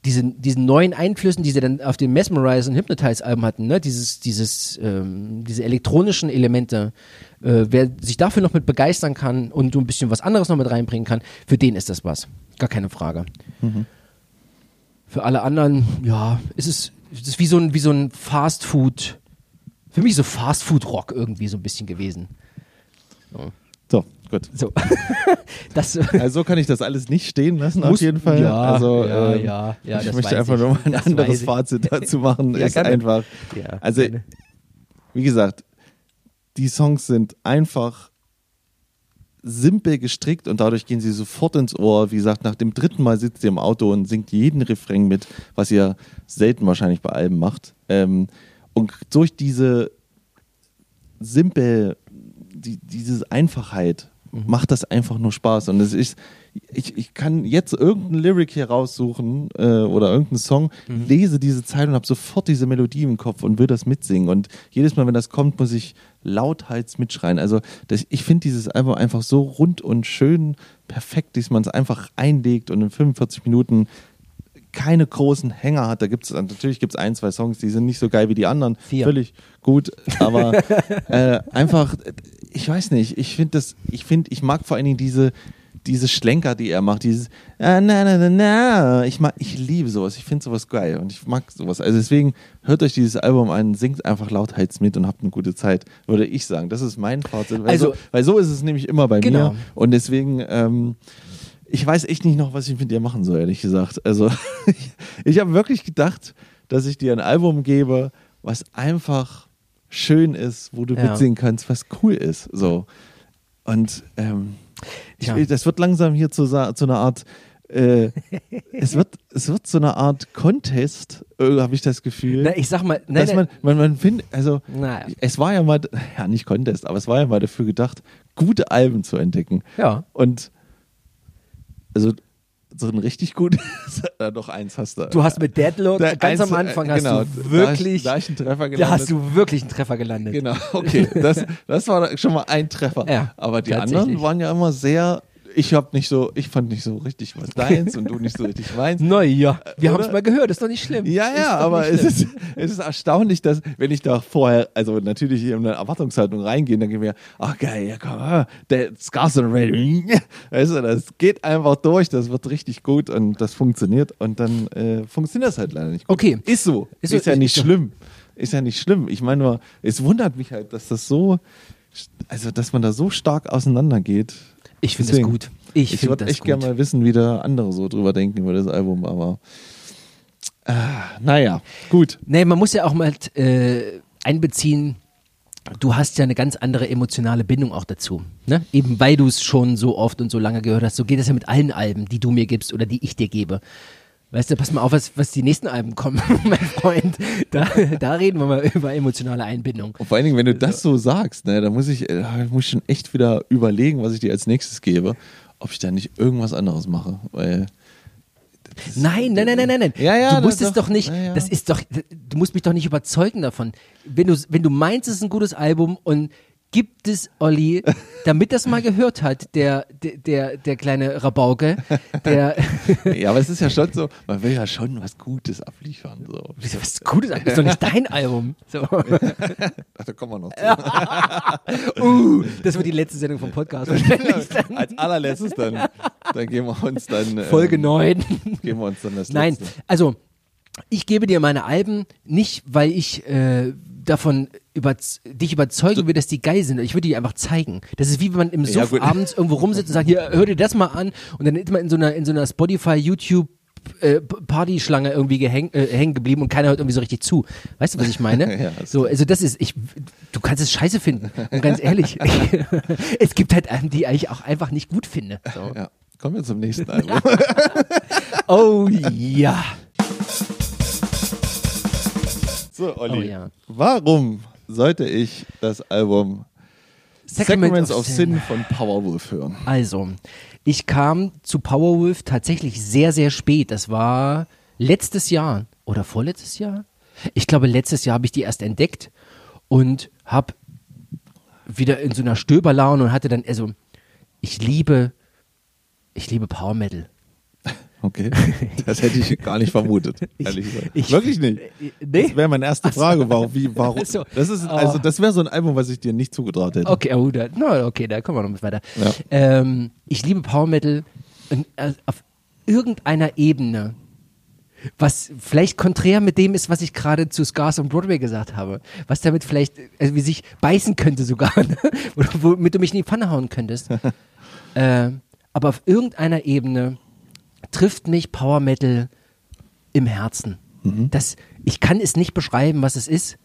diesen, diesen neuen Einflüssen, die sie dann auf dem Mesmerize und Hypnotize-Alben hatten, ne? dieses, dieses, ähm, diese elektronischen Elemente, äh, wer sich dafür noch mit begeistern kann und so ein bisschen was anderes noch mit reinbringen kann, für den ist das was. Gar keine Frage. Mhm. Für alle anderen, ja, ist es ist wie so ein, wie so ein Fast-Food, für mich so Fast-Food-Rock irgendwie so ein bisschen gewesen. So. So, gut. So. [laughs] das, [laughs] also so kann ich das alles nicht stehen lassen, muss, auf jeden Fall. Ja, also, ja, ähm, ja, ja, Ich möchte einfach ich. nur mal ein das anderes Fazit dazu machen. [laughs] ja, ist einfach. Ja, also, gerne. wie gesagt, die Songs sind einfach simpel gestrickt und dadurch gehen sie sofort ins Ohr. Wie gesagt, nach dem dritten Mal sitzt ihr im Auto und singt jeden Refrain mit, was ihr selten wahrscheinlich bei Alben macht. Ähm, und durch diese simpel die, diese Einfachheit macht das einfach nur Spaß. Und es ist, ich, ich kann jetzt irgendeinen Lyric hier raussuchen äh, oder irgendeinen Song, lese diese Zeit und habe sofort diese Melodie im Kopf und will das mitsingen. Und jedes Mal, wenn das kommt, muss ich lauthals mitschreien. Also das, ich finde dieses Album einfach so rund und schön perfekt, dass man es einfach einlegt und in 45 Minuten keine großen Hänger hat. Da gibt es natürlich gibt's ein, zwei Songs, die sind nicht so geil wie die anderen. Vier. Völlig gut. Aber [laughs] äh, einfach, ich weiß nicht, ich finde das, ich finde, ich mag vor allen Dingen diese, diese Schlenker, die er macht, dieses ah, na, na, na, na. Ich mag, ich liebe sowas, ich finde sowas geil und ich mag sowas. Also deswegen hört euch dieses Album an, singt einfach lauthals mit und habt eine gute Zeit, würde ich sagen. Das ist mein Fazit. Weil, Also- so, weil so ist es nämlich immer bei Genau. mir. Und deswegen, ähm, ich weiß echt nicht noch, was ich mit dir machen soll, ehrlich gesagt. Also, [laughs] ich, ich habe wirklich gedacht, dass ich dir ein Album gebe, was einfach schön ist, wo du Ja. mitsingen kannst, was cool ist. So. Und ähm, ich, Ja. das wird langsam hier zu, zu einer Art. Äh, [laughs] es, wird, es wird so eine Art Contest, äh, habe ich das Gefühl. Na, ich sag mal, nein, dass man, man, man findet, also Naja. es war ja mal, ja nicht Contest, aber es war ja mal dafür gedacht, gute Alben zu entdecken. Ja. Und also so ein richtig gut, [laughs] da noch eins hast du. Du hast mit Deadlock Da- ganz am eins- Anfang äh, hast genau, du wirklich, Da, ich- da ich einen Treffer da gelandet. hast du wirklich einen Treffer gelandet. Genau, okay. Das, das war schon mal ein Treffer. Ja, Aber die anderen waren ja immer sehr. Ich hab nicht so, ich fand nicht so richtig was deins und du nicht so richtig meins. [laughs] Naja, wir Oder? haben es mal gehört, ist doch nicht schlimm. Ja, ja, aber es ist, es ist erstaunlich, dass, wenn ich da vorher, also natürlich hier in eine Erwartungshaltung reingehe, dann gehen wir, ach geil, ja komm, ah, der Scars and Rain, [laughs] weißt du, das geht einfach durch, das wird richtig gut und das funktioniert und dann äh, funktioniert das halt leider nicht gut. Okay. Ist so, Ist ist, so, ja nicht so. schlimm, ist ja nicht schlimm. Ich meine nur, es wundert mich halt, dass das so, also dass man da so stark auseinandergeht. Ich finde Deswegen, gut. Ich Ich, würde echt gerne mal wissen, wie da andere so drüber denken über das Album, aber äh, naja, gut. Nee, man muss ja auch mal äh, einbeziehen, du hast ja eine ganz andere emotionale Bindung auch dazu. Ne? Eben weil du es schon so oft und so lange gehört hast. So geht es ja mit allen Alben, die du mir gibst oder die ich dir gebe. Weißt du, pass mal auf, was, was die nächsten Alben kommen, [laughs] mein Freund. Da, da reden wir mal über emotionale Einbindung. Und vor allen Dingen, wenn du das so sagst, ne, da muss ich, äh, da muss ich schon echt wieder überlegen, was ich dir als nächstes gebe, ob ich da nicht irgendwas anderes mache, weil Nein, nein, nein, nein, nein, nein. Ja, ja, du musst es doch- doch nicht, ja, ja. das ist doch, du musst mich doch nicht überzeugen davon. Wenn du, wenn du meinst, es ist ein gutes Album und gibt es Olli, damit das mal gehört hat, der, der, der, der kleine Rabauke, der, [laughs] ja, aber es ist ja schon so, man will ja schon was Gutes abliefern. So. was gutes Album, ist doch nicht dein Album. So. Ach, [laughs] da kommen wir noch zu. [laughs] Uh, das wird die letzte Sendung vom Podcast wahrscheinlich dann. Als allerletztes dann, dann geben wir uns dann äh, Folge 9. geben wir uns dann das Nein, letzte. also ich gebe dir meine Alben nicht, weil ich äh, davon über, dich überzeugen will, dass die geil sind. Ich würde die einfach zeigen. Das ist wie wenn man im Ja, Suff gut. abends irgendwo rumsitzt und sagt, hier, hör dir das mal an und dann ist man in so einer, in so einer Spotify, YouTube äh, Partyschlange irgendwie gehäng, äh, hängen geblieben und keiner hört irgendwie so richtig zu. Weißt du, was ich meine? [laughs] Ja, so, also das ist, ich, du kannst es scheiße finden. Und ganz ehrlich, [laughs] [laughs] es gibt halt Alben, die ich auch einfach nicht gut finde. So. Ja, kommen wir zum nächsten Album. Oh ja. So, Olli, Oh ja. warum sollte ich das Album Sacraments of Sin von Powerwolf hören? Also, ich kam zu Powerwolf tatsächlich sehr, sehr spät. Das war letztes Jahr oder vorletztes Jahr. Ich glaube, letztes Jahr habe ich die erst entdeckt und habe wieder in so einer Stöberlaune und hatte dann, also, ich liebe, ich liebe Power Metal. Okay, das hätte ich gar nicht vermutet, [laughs] ehrlich gesagt. ich- Wirklich nicht. Nee? Das wäre meine erste Frage, warum, wie, [laughs] warum? So. Das ist, also, Oh. das wäre so ein Album, was ich dir nicht zugetraut hätte. Okay, oh, da, no, okay, da kommen wir noch mit weiter. Ja. Ähm, ich liebe Power Metal und, äh, auf irgendeiner Ebene, was vielleicht konträr mit dem ist, was ich gerade zu Scars on Broadway gesagt habe, was damit vielleicht äh, wie sich beißen könnte sogar, [laughs] ne? Oder womit du mich in die Pfanne hauen könntest. äh, aber auf irgendeiner Ebene trifft mich Power Metal im Herzen. Das, ich kann es nicht beschreiben, was es ist.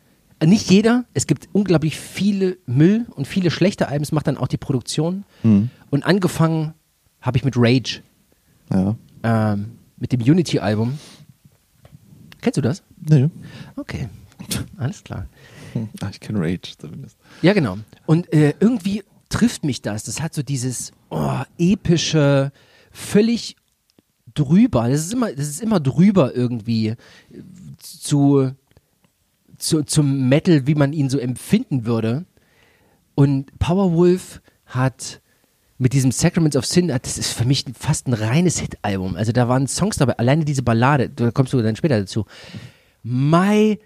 Nicht jeder, es gibt unglaublich viele Müll und viele schlechte Alben, es macht dann auch die Produktion. Und angefangen habe ich mit Rage, Ja. ähm, mit dem Unity-Album. Kennst du das? Nee. Okay, alles klar. Ach, [laughs] ich kenne Rage zumindest. Ja, genau. Und äh, irgendwie trifft mich das. Das hat so dieses oh, epische, völlig drüber. Das ist immer, das ist immer drüber irgendwie äh, zu, zu zum Metal, wie man ihn so empfinden würde. Und Powerwolf hat mit diesem Sacraments of Sin, das ist für mich fast ein reines Hit-Album. Also da waren Songs dabei, alleine diese Ballade, da kommst du dann später dazu. Meine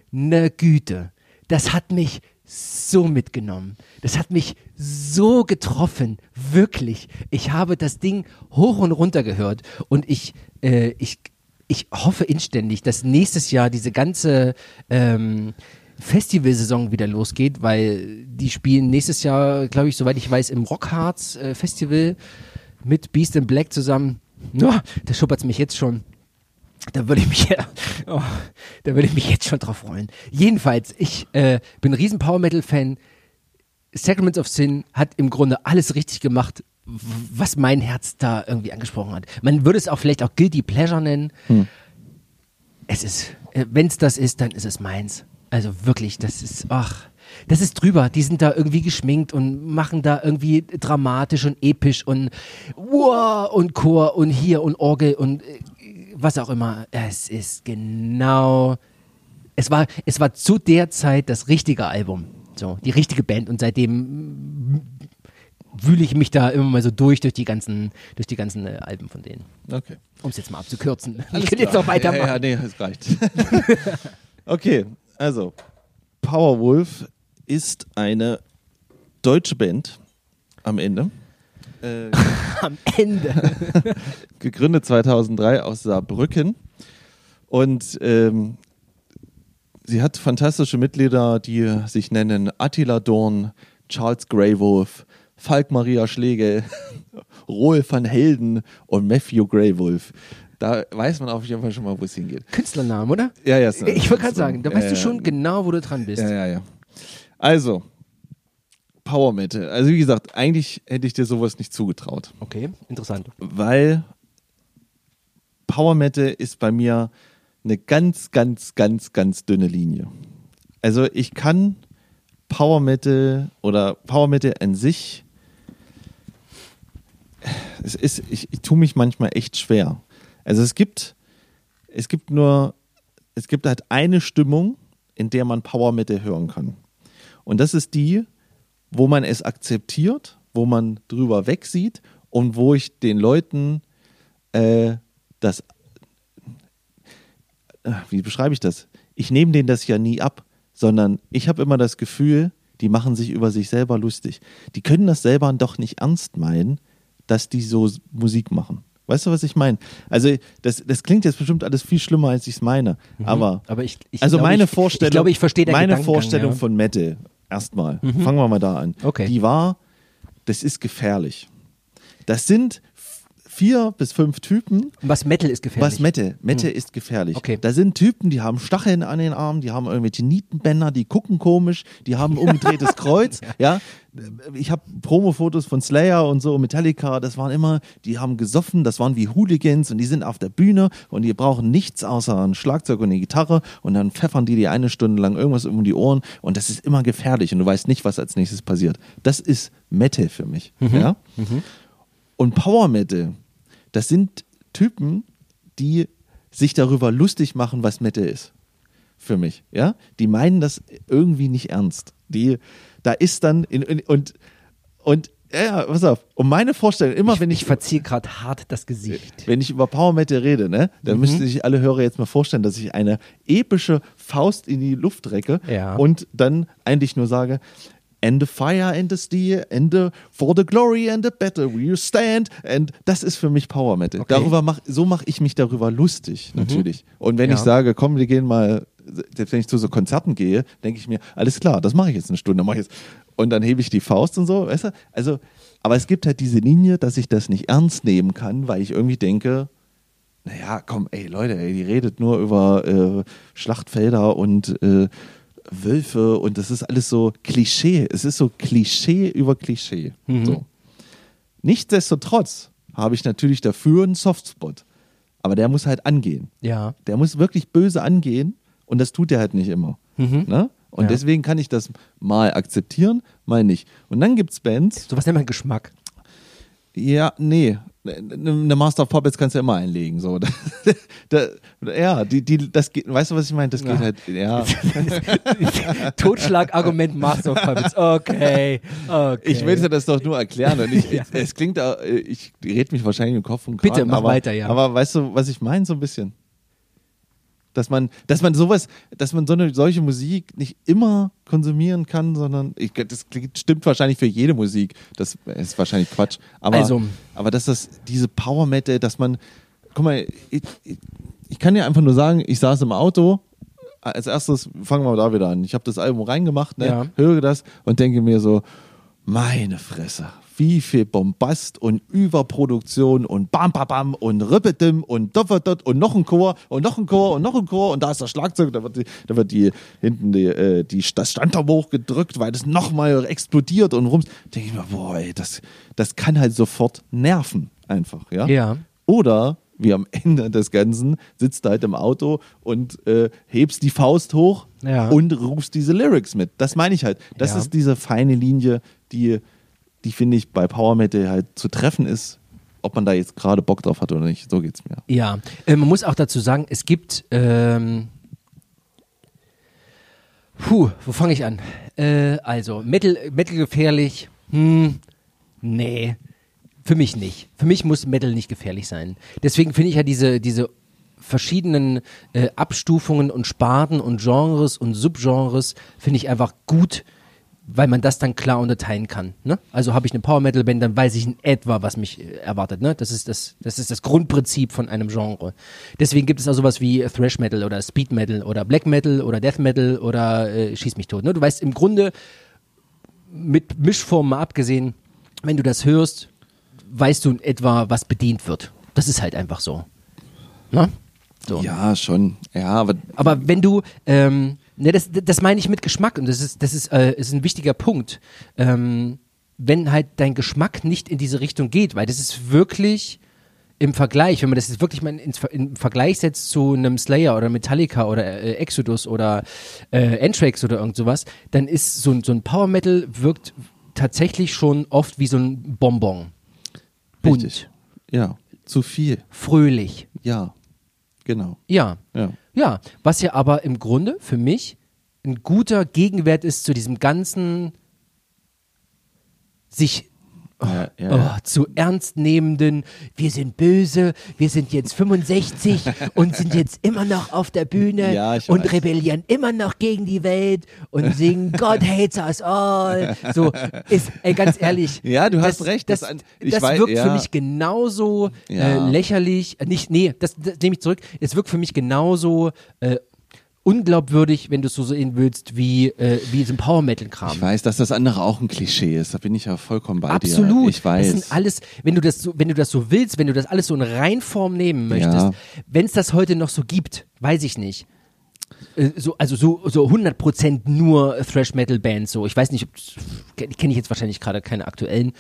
Güte, das hat mich so mitgenommen. Das hat mich so getroffen, wirklich. Ich habe das Ding hoch und runter gehört und ich, äh, ich, ich hoffe inständig, dass nächstes Jahr diese ganze ähm, Festivalsaison wieder losgeht, weil die spielen nächstes Jahr, glaube ich, soweit ich weiß, im Rockharz äh, Festival mit Beast in Black zusammen. Oh, da schuppert mich jetzt schon. Da würde ich mich, oh, da würde ich mich jetzt schon drauf freuen. Jedenfalls, ich äh, bin ein riesen Power Metal Fan. Sacraments of Sin hat im Grunde alles richtig gemacht, was mein Herz da irgendwie angesprochen hat. Man würde es auch vielleicht auch Guilty Pleasure nennen. Hm. Es ist, äh, wenn es das ist, dann ist es meins. Also wirklich, das ist, ach, das ist drüber. Die sind da irgendwie geschminkt und machen da irgendwie dramatisch und episch und wow, und Chor und hier und Orgel und äh, was auch immer. Es ist genau, es war, es war zu der Zeit das richtige Album. So, die richtige Band und seitdem wühle ich mich da immer mal so durch, durch die ganzen, durch die ganzen äh, Alben von denen. Okay. Um es jetzt mal abzukürzen. Alles [laughs] ich könnte jetzt noch weitermachen. Ja, ja, nee, es reicht. [laughs] okay, also Powerwolf ist eine deutsche Band am Ende. Äh, am Ende. [laughs] gegründet 2003 aus Saarbrücken. Und ähm, sie hat fantastische Mitglieder, die sich nennen Attila Dorn, Charles Greywolf, Falk Maria Schlegel, [laughs] Roel van Helden und Matthew Greywolf. Da weiß man auf jeden Fall schon mal, wo es hingeht. Künstlernamen, oder? Ja, ja. Ich wollte gerade sagen, da weißt ja, du schon genau, wo du dran bist. Ja, ja, ja. Also, Power Metal. Also, wie gesagt, eigentlich hätte ich dir sowas nicht zugetraut. Okay, interessant. Weil Power Metal ist bei mir eine ganz, ganz, ganz, ganz dünne Linie. Also, ich kann Power Metal oder Power Metal an sich es ist, ich, ich tue mich manchmal echt schwer. Also es gibt, es gibt nur, es gibt halt eine Stimmung, in der man Power Metal hören kann. Und das ist die, wo man es akzeptiert, wo man drüber wegsieht und wo ich den Leuten äh, das, äh, wie beschreibe ich das? Ich nehme denen das ja nie ab, sondern ich habe immer das Gefühl, die machen sich über sich selber lustig. Die können das selber doch nicht ernst meinen, dass die so Musik machen. Weißt du, was ich meine? Also, das, das klingt jetzt bestimmt alles viel schlimmer, als ich es meine. Mhm. Aber, aber ich, ich also glaub, meine ich, Vorstellung, ich glaube, ich verstehe meine Vorstellung ja. von Metal, erstmal, mhm. fangen wir mal da an. Okay. Die war, das ist gefährlich. Das sind vier bis fünf Typen. Was Metal ist gefährlich? Was Metal? Metal hm. ist gefährlich. Okay. Da sind Typen, die haben Stacheln an den Armen, die haben irgendwelche Nietenbänder, die gucken komisch, die haben umgedrehtes [laughs] Kreuz. ja. Ich habe Promo-Fotos von Slayer und so, Metallica, das waren immer, die haben gesoffen, das waren wie Hooligans und die sind auf der Bühne und die brauchen nichts außer ein Schlagzeug und eine Gitarre und dann pfeffern die dir eine Stunde lang irgendwas um die Ohren und das ist immer gefährlich und du weißt nicht, was als nächstes passiert. Das ist Metal für mich. Mhm. Ja? Mhm. Und Power Metal, das sind Typen, die sich darüber lustig machen, was Metal ist. Für mich, ja? Die meinen das irgendwie nicht ernst. Die, da ist dann, in, in, und, und, ja, pass auf, um meine Vorstellung, immer ich, wenn ich. Ich verziehe gerade hart das Gesicht. Wenn ich über Power Metal rede, ne, dann mhm. müssten sich alle Hörer jetzt mal vorstellen, dass ich eine epische Faust in die Luft recke ja. und dann eigentlich nur sage, and the fire and the steel and the for the glory and the battle we stand and das ist für mich Power Metal. Okay. Darüber mach, so mache ich mich darüber lustig Mhm. natürlich. Und wenn Ja. ich sage, komm, wir gehen mal, selbst wenn ich zu so Konzerten gehe, denke ich mir, alles klar, das mache ich jetzt eine Stunde, mache ich jetzt. Und dann hebe ich die Faust und so, weißt du? Also, aber es gibt halt diese Linie, dass ich das nicht ernst nehmen kann, weil ich irgendwie denke, naja, komm, ey Leute, ey, die redet nur über äh, Schlachtfelder und äh, Wölfe und das ist alles so Klischee. Es ist so Klischee über Klischee. Mhm. So. Nichtsdestotrotz habe ich natürlich dafür einen Softspot. Aber der muss halt angehen. Ja. Der muss wirklich böse angehen und das tut er halt nicht immer. Mhm. Ne? Und Ja. deswegen kann ich das mal akzeptieren, mal nicht. Und dann gibt es Bands, Sowas nennt man Geschmack. ja, nee. Eine Master of Puppets kannst du ja immer einlegen. So. [laughs] da, ja, die, die, das geht, weißt du, was ich meine? Das geht Ja. halt, ja. [laughs] Totschlagargument Master of Puppets. Okay, okay. Ich will dir das doch nur erklären. Und ich, [laughs] Ja. Es klingt, ich rede mich wahrscheinlich im Kopf und Bitte, mach aber, weiter, ja. Aber weißt du, was ich meine, so ein bisschen? Dass man, dass man sowas, dass man so eine solche Musik nicht immer konsumieren kann, sondern ich, das klingt- stimmt wahrscheinlich für jede Musik. Das ist wahrscheinlich Quatsch. Aber, Also- aber dass das diese Power Metal, dass man, guck mal, ich, ich, ich kann dir einfach nur sagen, ich saß im Auto. Als erstes fangen wir da wieder an. Ich habe das Album reingemacht, ne, Ja. höre das und denke mir so, meine Fresse, wie viel Bombast und Überproduktion und bam, bam, bam und Rippedim und dot und noch ein Chor und noch ein Chor und noch ein Chor und da ist das Schlagzeug, da wird, die, da wird die hinten die, äh, die, das Standturm hochgedrückt, weil das nochmal explodiert und rums. Denke ich mir, boah, ey, das, das kann halt sofort nerven, einfach, ja. Ja. Oder wie am Ende des Ganzen sitzt du halt im Auto und äh, hebst die Faust hoch Ja. und rufst diese Lyrics mit. Das meine ich halt. Das Ja. ist diese feine Linie, die, die finde ich bei Power Metal halt zu treffen ist, ob man da jetzt gerade Bock drauf hat oder nicht. So geht's mir. Ja, äh, man muss auch dazu sagen, es gibt. Ähm, puh, wo fange ich an? Äh, also, Metal, Metal gefährlich. Hm, nee, für mich nicht. Für mich muss Metal nicht gefährlich sein. Deswegen finde ich ja diese, diese verschiedenen äh, Abstufungen und Sparten und Genres und Subgenres finde ich einfach gut, weil man das dann klar unterteilen kann. Ne? Also habe ich eine Power Metal Band, dann weiß ich in etwa, was mich äh, erwartet. Ne? Das ist das, das ist das Grundprinzip von einem Genre. Deswegen gibt es auch sowas wie Thrash Metal oder Speed Metal oder Black Metal oder Death Metal oder äh, Schieß mich tot. Ne? Du weißt im Grunde mit Mischformen mal abgesehen, wenn du das hörst, weißt du in etwa, was bedient wird. Das ist halt einfach so. Ne? So. Ja, schon. Ja, aber Aber wenn du, ähm, ne, das, das meine ich mit Geschmack und das ist, das ist, äh, ist ein wichtiger Punkt. Ähm, wenn halt dein Geschmack nicht in diese Richtung geht, weil das ist wirklich im Vergleich, wenn man das jetzt wirklich mal Ver- im Vergleich setzt zu einem Slayer oder Metallica oder äh, Exodus oder äh, Anthrax oder irgend sowas, dann ist so, ein- so ein Power Metal wirkt tatsächlich schon oft wie so ein Bonbon. Bunt, richtig. Ja, zu viel. fröhlich. Ja, genau. Ja. Ja. Ja, was ja aber im Grunde für mich ein guter Gegenwert ist zu diesem ganzen sich Ja, ja, oh, ja. zu ernst nehmenden, wir sind böse, wir sind jetzt 65 [laughs] und sind jetzt immer noch auf der Bühne und weiß. rebellieren immer noch gegen die Welt und singen [laughs] God hates us all. So ist, ey, ganz ehrlich. [laughs] Ja, du hast das, recht, Das, das das, weiß- wirkt für mich genauso äh, lächerlich, äh, nicht, nee, das, das nehme ich zurück. Es wirkt für mich genauso äh, unglaubwürdig, wenn du es so sehen willst, wie, äh, wie so ein Power Metal Kram. Ich weiß, dass das andere auch ein Klischee ist. Da bin ich ja vollkommen bei dir. Absolut. Ich weiß. Das sind alles, wenn du das so, wenn du das so willst, wenn du das alles so in Reinform nehmen möchtest, Ja. wenn es das heute noch so gibt, weiß ich nicht. Äh, So, also so, so 100% nur Thrash Metal Bands, so. Ich weiß nicht, ob, kenne ich jetzt wahrscheinlich gerade keine aktuellen.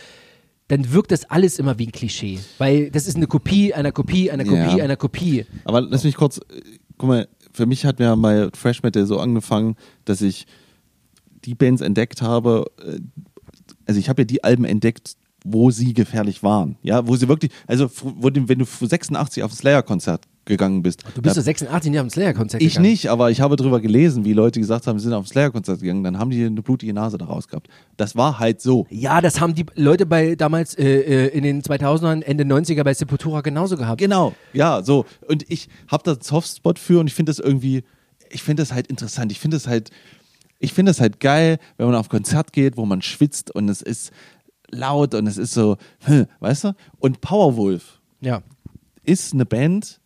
Dann wirkt das alles immer wie ein Klischee. Weil das ist eine Kopie einer Kopie einer Kopie Ja. einer Kopie. Aber lass mich kurz, äh, guck mal, für mich hat mir bei Fresh Metal so angefangen, dass ich die Bands entdeckt habe, äh, also ich habe ja die Alben entdeckt, wo sie gefährlich waren. Ja, wo sie wirklich, also wenn du 86 auf ein Slayer-Konzert gegangen bist. Du bist so 86 Jahre am Slayer-Konzert ich gegangen. nicht, aber ich habe darüber gelesen, wie Leute gesagt haben, sie sind auf ein Slayer-Konzert gegangen, dann haben die eine blutige Nase daraus gehabt. Das war halt so. Ja, das haben die Leute bei damals äh, äh, in den 2000ern, Ende 90er bei Sepultura genauso gehabt. Genau, ja, so. Und ich habe da einen Softspot für und ich finde das irgendwie, ich finde das halt interessant. Ich finde das halt, ich finde das halt geil, wenn man auf Konzert geht, wo man schwitzt und es ist laut und es ist so, hm, weißt du? Und Powerwolf Ja. ist eine Band,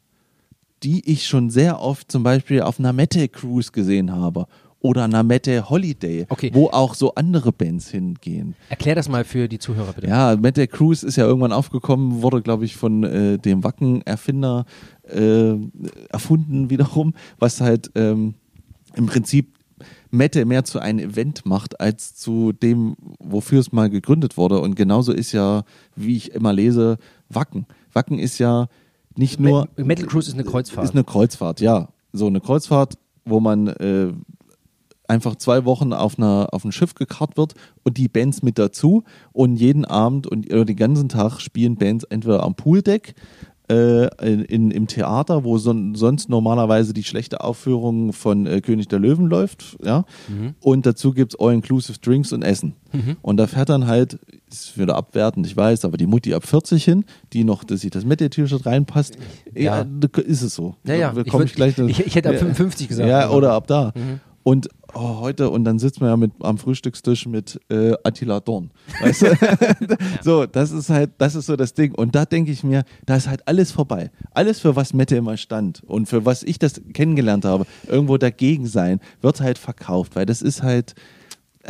die ich schon sehr oft zum Beispiel auf einer Metal Cruise gesehen habe oder einer Metal Holiday, Okay. wo auch so andere Bands hingehen. Erklär das mal für die Zuhörer bitte. Ja, Metal Cruise ist ja irgendwann aufgekommen, wurde, glaube ich, von äh, dem Wacken-Erfinder äh, erfunden wiederum, was halt ähm, im Prinzip Metal mehr zu einem Event macht, als zu dem, wofür es mal gegründet wurde. Und genauso ist ja, wie ich immer lese, Wacken. Wacken ist ja nicht nur... Me- Metal Cruise ist eine Kreuzfahrt. Ist eine Kreuzfahrt, ja. So eine Kreuzfahrt, wo man äh, einfach zwei Wochen auf, einer, auf ein Schiff gekarrt wird und die Bands mit dazu und jeden Abend und oder den ganzen Tag spielen Bands entweder am Pooldeck, äh, in, im Theater, wo son, sonst normalerweise die schlechte Aufführung von äh, König der Löwen läuft, ja. Mhm. Und dazu gibt es All-Inclusive Drinks und Essen. Mhm. Und da fährt dann halt, ist wieder abwertend, ich weiß, aber die Mutti ab 40 hin, die noch, dass sich das Metal-T-Shirt reinpasst, ja. ja. ist es so. Ja, ja. Ich, würd, ich, ich, ich, hätte ab 55 gesagt. Ja, oder ab da. Mhm. Und oh, heute, und dann sitzt man ja mit, am Frühstückstisch mit äh, Attila Dorn. Weißt du? [laughs] [laughs] so, das ist halt, das ist so das Ding. Und da denke ich mir, da ist halt alles vorbei. Alles, für was Mette immer stand und für was ich das kennengelernt habe, irgendwo dagegen sein, wird halt verkauft, weil das ist halt,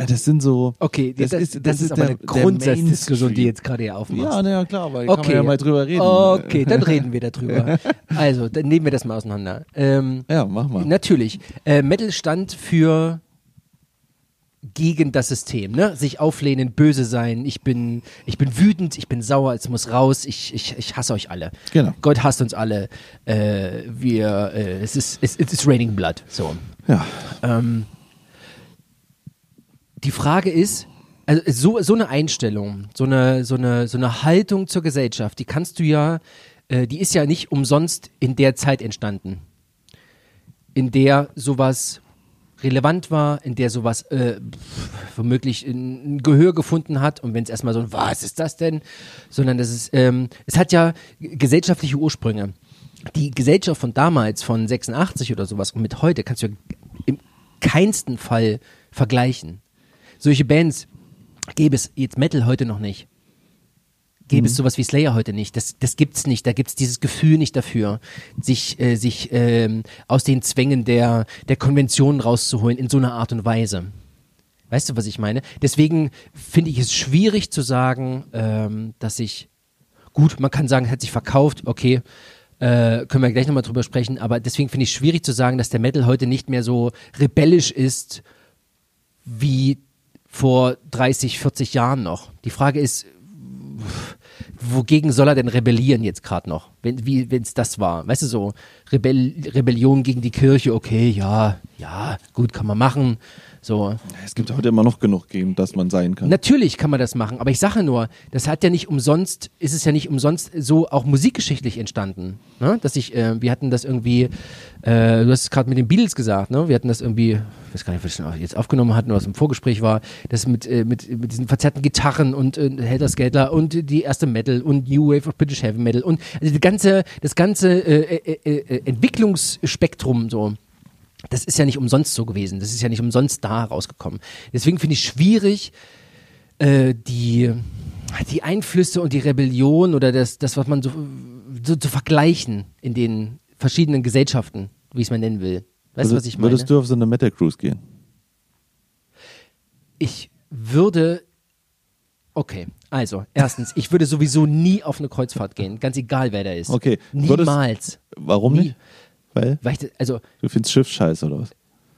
das sind so. Okay, das, das ist, das, das ist, aber der, eine Grundsatzdiskussion, die jetzt gerade hier aufmachst. Ja, naja, klar, weil okay. kann man ja mal drüber reden. Okay, dann reden wir darüber. [laughs] also, dann nehmen wir das mal auseinander. Ähm, ja, mach mal. Natürlich. Äh, Metal stand für gegen das System, ne? Sich auflehnen, böse sein, ich bin, ich bin wütend, ich bin sauer, es muss raus, ich, ich, ich hasse euch alle. Genau. Gott hasst uns alle. Äh, wir, äh, es ist, es, es ist raining blood. So. Ja. Ähm, die Frage ist, also so, so eine Einstellung, so eine, so, eine, so eine Haltung zur Gesellschaft, die kannst du ja, äh, die ist ja nicht umsonst in der Zeit entstanden, in der sowas relevant war, in der sowas äh, womöglich ein Gehör gefunden hat und wenn es erstmal so, was ist das denn? Sondern das ist, ähm, es hat ja gesellschaftliche Ursprünge. Die Gesellschaft von damals, von 86 oder sowas und mit heute kannst du ja im keinsten Fall vergleichen. Solche Bands gäbe es jetzt Metal heute noch nicht. Gäbe mhm. es sowas wie Slayer heute nicht. Das, das gibt's nicht. Da gibt's dieses Gefühl nicht dafür, sich, äh, sich ähm, aus den Zwängen der, der Konventionen rauszuholen in so einer Art und Weise. Weißt du, was ich meine? Deswegen finde ich es schwierig zu sagen, ähm, dass ich, gut, man kann sagen, hat sich verkauft, okay, äh, können wir gleich nochmal drüber sprechen, aber deswegen finde ich es schwierig zu sagen, dass der Metal heute nicht mehr so rebellisch ist wie vor 30, 40 Jahren noch. Die Frage ist, wogegen soll er denn rebellieren jetzt gerade noch, wenn es das war? Weißt du so, Rebell Rebellion gegen die Kirche, okay, ja, ja, gut, kann man machen. So. Es gibt heute immer noch genug geben, dass man sein kann. Natürlich kann man das machen, aber ich sage nur, das hat ja nicht umsonst, ist es ja nicht umsonst so auch musikgeschichtlich entstanden. Ne? Dass ich, äh, wir hatten das irgendwie, äh, du hast es gerade mit den Beatles gesagt, ne? Wir hatten das irgendwie, ich weiß gar nicht, was wir jetzt aufgenommen hatten, was im Vorgespräch war, das mit, äh, mit, mit diesen verzerrten Gitarren und äh, Helter Skelter und die erste Metal und New Wave of British Heavy Metal und also die ganze, das ganze äh, äh, äh, Entwicklungsspektrum so das ist ja nicht umsonst so gewesen. Das ist ja nicht umsonst da rausgekommen. Deswegen finde ich schwierig, äh, die, die Einflüsse und die Rebellion oder das, das was man so, so zu vergleichen in den verschiedenen Gesellschaften, wie ich es mal nennen will. Weißt du, was ich meine? Würdest du auf so eine Metal Cruise gehen? Ich würde Okay, also erstens, ich würde sowieso nie auf eine Kreuzfahrt gehen, ganz egal wer da ist. Okay. Niemals. Würdest, warum nie. nicht? Weil? Weil ich, also, du findest Schiff scheiße oder was?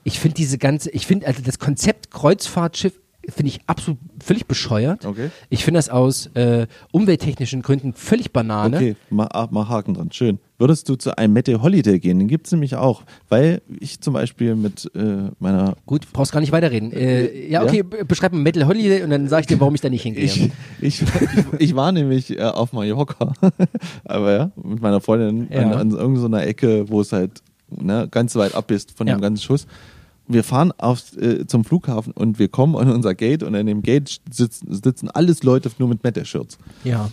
Ich finde diese ganze, ich finde, also das Konzept Kreuzfahrtschiff finde ich absolut völlig bescheuert. Okay. Ich finde das aus äh, umwelttechnischen Gründen völlig Banane. Okay, mal, ah, mal Haken dran. Schön. Würdest du zu einem Mette Holiday gehen? Den gibt es nämlich auch. Weil ich zum Beispiel mit äh, meiner. Gut, brauchst gar nicht weiterreden. Äh, ja, okay, ja? beschreib mal Metal Holiday und dann sage ich dir, warum ich da nicht hingehe. Ich, ich, ich war nämlich äh, auf Mallorca. [laughs] Aber ja, mit meiner Freundin ja. an, an irgendeiner Ecke, wo es halt ne, ganz weit ab ist von ja. dem ganzen Schuss wir fahren auf, äh, zum Flughafen und wir kommen an unser Gate und an dem Gate sitzen, sitzen alles Leute nur mit Meta-Shirts. Ja.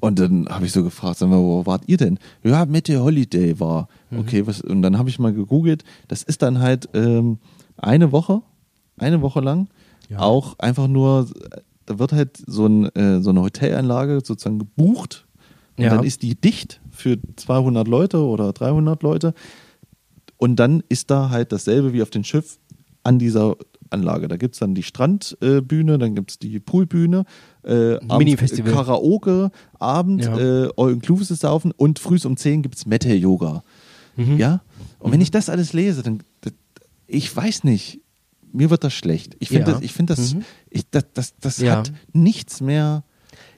Und dann habe ich so gefragt, sag mal, wo wart ihr denn? Ja, Meta Holiday war. Mhm. Okay, was, und dann habe ich mal gegoogelt. Das ist dann halt ähm, eine Woche, eine Woche lang, ja. auch einfach nur, da wird halt so, ein, äh, so eine Hotelanlage sozusagen gebucht. Und ja. dann ist die dicht für 200 Leute oder 300 Leute. Und dann ist da halt dasselbe wie auf dem Schiff an dieser Anlage. Da gibt es dann die Strandbühne, dann gibt es die Poolbühne, äh, Mini-Festival. Karaoke, Abend, ja. äh, All-Inclusive saufen und früh um 10 gibt es Metal-Yoga. Mhm. Ja? Und mhm. wenn ich das alles lese, dann, das, ich weiß nicht, mir wird das schlecht. Ich finde ja. das, ich find das, mhm. ich, das, das, das ja. hat nichts mehr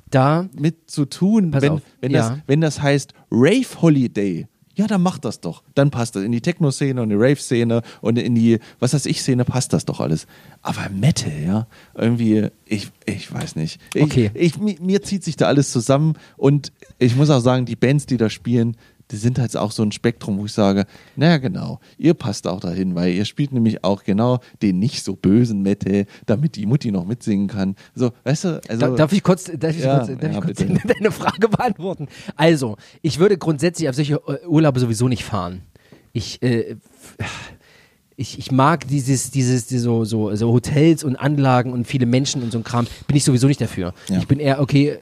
da mit zu tun, wenn, wenn, das, wenn das heißt Rave Holiday Ja, dann mach das doch. Dann passt das. In die Techno-Szene und die Rave-Szene und in die, was weiß ich, Szene passt das doch alles. Aber Metal, ja, irgendwie, ich, ich weiß nicht. Ich, Okay. Ich, mir, mir zieht sich da alles zusammen und ich muss auch sagen, die Bands, die da spielen, die sind halt auch so ein Spektrum, wo ich sage, naja, genau, ihr passt auch dahin, weil ihr spielt nämlich auch genau den nicht so bösen Metal, damit die Mutti noch mitsingen kann. So, weißt du, also. Da, darf ich kurz, darf ich Ja, kurz, darf ja, ich kurz bitte. [laughs] deine Frage beantworten? Also, ich würde grundsätzlich auf solche äh, Urlaube sowieso nicht fahren. Ich, äh, ich, ich mag dieses, dieses, die so, so, so Hotels und Anlagen und viele Menschen und so ein Kram, bin ich sowieso nicht dafür. Ja. Ich bin eher, okay, äh,